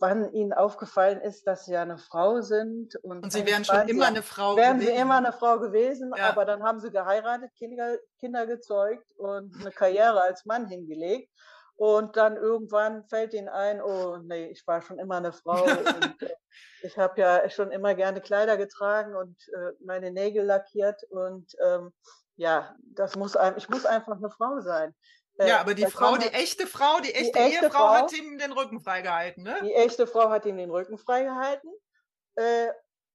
wann ihnen aufgefallen ist, dass sie ja eine Frau sind. Und, und sie wären schon immer eine Frau wären gewesen. Wären sie immer eine Frau gewesen, ja. aber dann haben sie geheiratet, Kinder, Kinder gezeugt und eine Karriere als Mann hingelegt. Und dann irgendwann fällt ihnen ein, oh nee, ich war schon immer eine Frau. und, äh, ich habe ja schon immer gerne Kleider getragen und äh, meine Nägel lackiert. Und ähm, ja, das muss ein, ich muss einfach eine Frau sein. Äh, ja, aber die Frau, die echte Frau, die echte, die echte Ehefrau Frau, hat ihm den Rücken freigehalten, ne? Die echte Frau hat ihm den Rücken freigehalten. Äh,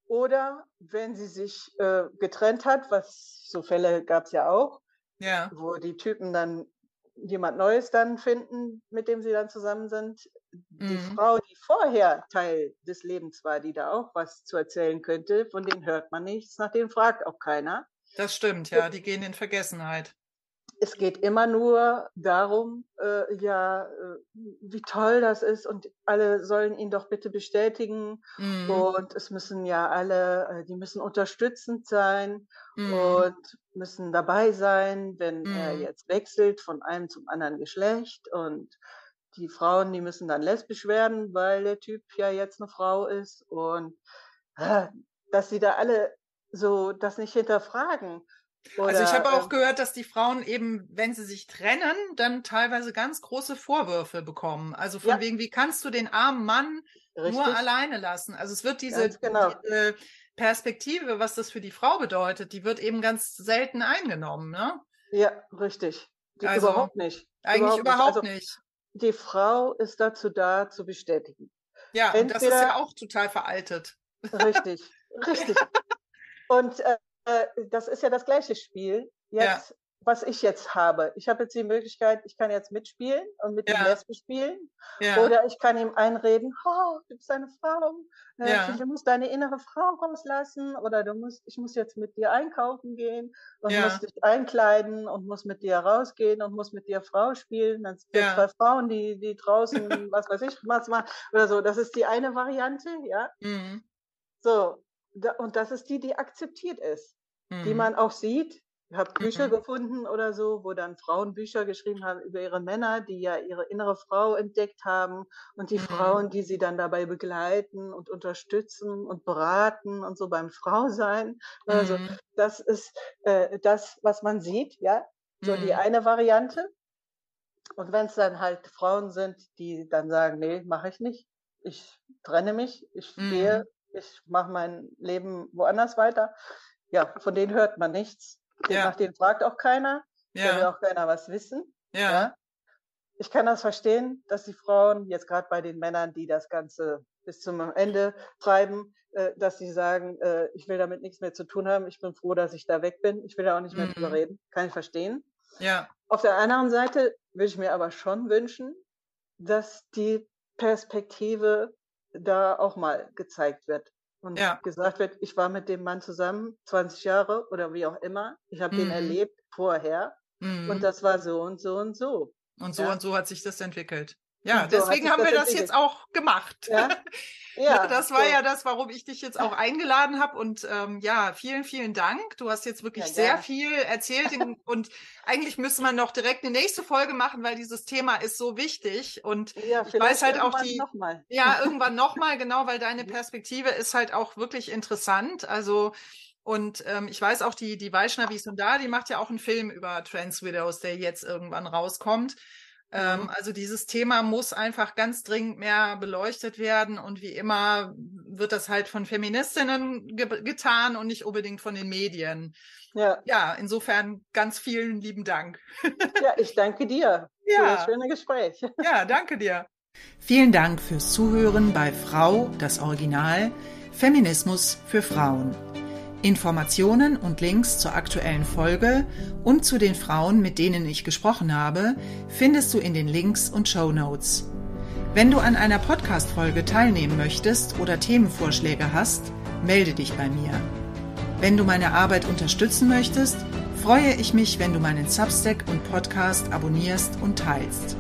oder wenn sie sich äh, getrennt hat, was so Fälle gab es ja auch, ja. wo die Typen dann jemand Neues dann finden, mit dem sie dann zusammen sind. Die mhm. Frau, die vorher Teil des Lebens war, die da auch was zu erzählen könnte, von denen hört man nichts, nach denen fragt auch keiner. Das stimmt, ja, die gehen in Vergessenheit es geht immer nur darum, äh, ja, äh, wie toll das ist und alle sollen ihn doch bitte bestätigen mhm. und es müssen ja alle, äh, die müssen unterstützend sein mhm. und müssen dabei sein, wenn mhm. er jetzt wechselt von einem zum anderen Geschlecht und die Frauen, die müssen dann lesbisch werden, weil der Typ ja jetzt eine Frau ist und äh, dass sie da alle so das nicht hinterfragen oder, also ich habe auch ähm, gehört, dass die Frauen eben, wenn sie sich trennen, dann teilweise ganz große Vorwürfe bekommen. Also von ja. wegen, wie kannst du den armen Mann Richtig. nur alleine lassen? Also es wird diese, genau. diese, Perspektive, was das für die Frau bedeutet, die wird eben ganz selten eingenommen, ne? Ja, richtig. Die also, überhaupt nicht. Eigentlich überhaupt, nicht. Also, nicht. Die Frau ist dazu da, zu bestätigen. Ja, Entweder, und das ist ja auch total veraltet. Richtig, richtig. Und äh, äh, das ist ja das gleiche Spiel. Jetzt, ja. was ich jetzt habe. Ich habe jetzt die Möglichkeit, ich kann jetzt mitspielen und mit ja. dem Lesben spielen. Ja. Oder ich kann ihm einreden, oh, du bist eine Frau, äh, ja. du musst deine innere Frau rauslassen oder du musst, ich muss jetzt mit dir einkaufen gehen und muss dich einkleiden und muss mit dir rausgehen und muss mit dir Frau spielen. Dann sind zwei Frauen, die, die draußen, was weiß ich, was machen oder so. Das ist die eine Variante, ja. Mhm. So. und das ist die, die akzeptiert ist mhm. die man auch sieht. Ich habe Bücher mhm. gefunden oder so, wo dann Frauen Bücher geschrieben haben über ihre Männer, die ja ihre innere Frau entdeckt haben und die mhm. Frauen, die sie dann dabei begleiten und unterstützen und beraten und so beim Frausein. Also mhm. das ist äh, das, was man sieht, ja, so die mhm. eine Variante. Und wenn es dann halt Frauen sind, die dann sagen, nee, mache ich nicht, ich trenne mich, ich gehe, mhm. ich mache mein Leben woanders weiter, ja, von denen hört man nichts. Ja. Nach denen fragt auch keiner. Ja. Da will auch keiner was wissen. Ja. ja. Ich kann das verstehen, dass die Frauen, jetzt gerade bei den Männern, die das Ganze bis zum Ende treiben, äh, dass sie sagen, äh, ich will damit nichts mehr zu tun haben, ich bin froh, dass ich da weg bin, ich will da auch nicht mehr mhm. drüber reden. Kann ich verstehen. Ja. Auf der anderen Seite würde ich mir aber schon wünschen, dass die Perspektive da auch mal gezeigt wird und ja. gesagt wird, ich war mit dem Mann zusammen 20 Jahre oder wie auch immer. Ich habe mhm. ihn erlebt vorher mhm. und das war so und so und so. Und so ja. und so hat sich das entwickelt. Ja, so deswegen haben wir das jetzt auch gemacht. Ja, ja das war so. ja das, warum ich dich jetzt auch eingeladen habe. Und ähm, ja, vielen, vielen Dank. Du hast jetzt wirklich ja, sehr viel erzählt. und eigentlich müsste man noch direkt eine nächste Folge machen, weil dieses Thema ist so wichtig. Und ja, ich weiß halt auch die. Noch mal. Ja, irgendwann nochmal, genau, weil deine Perspektive ist halt auch wirklich interessant. Also und ähm, ich weiß auch, die, die Vaishnavi Sundar, die macht ja auch einen Film über Trans Widows, der jetzt irgendwann rauskommt. Ähm, mhm. also dieses Thema muss einfach ganz dringend mehr beleuchtet werden und wie immer wird das halt von Feministinnen ge getan und nicht unbedingt von den Medien. Ja. ja, insofern ganz vielen lieben Dank. ja, ich danke dir ja. für das schöne Gespräch. Ja, danke dir. Vielen Dank fürs Zuhören bei Frau, das Original, Feminismus für Frauen. Informationen und Links zur aktuellen Folge und zu den Frauen, mit denen ich gesprochen habe, findest du in den Links und Show Notes. Wenn du an einer Podcast-Folge teilnehmen möchtest oder Themenvorschläge hast, melde dich bei mir. Wenn du meine Arbeit unterstützen möchtest, freue ich mich, wenn du meinen Substack und Podcast abonnierst und teilst.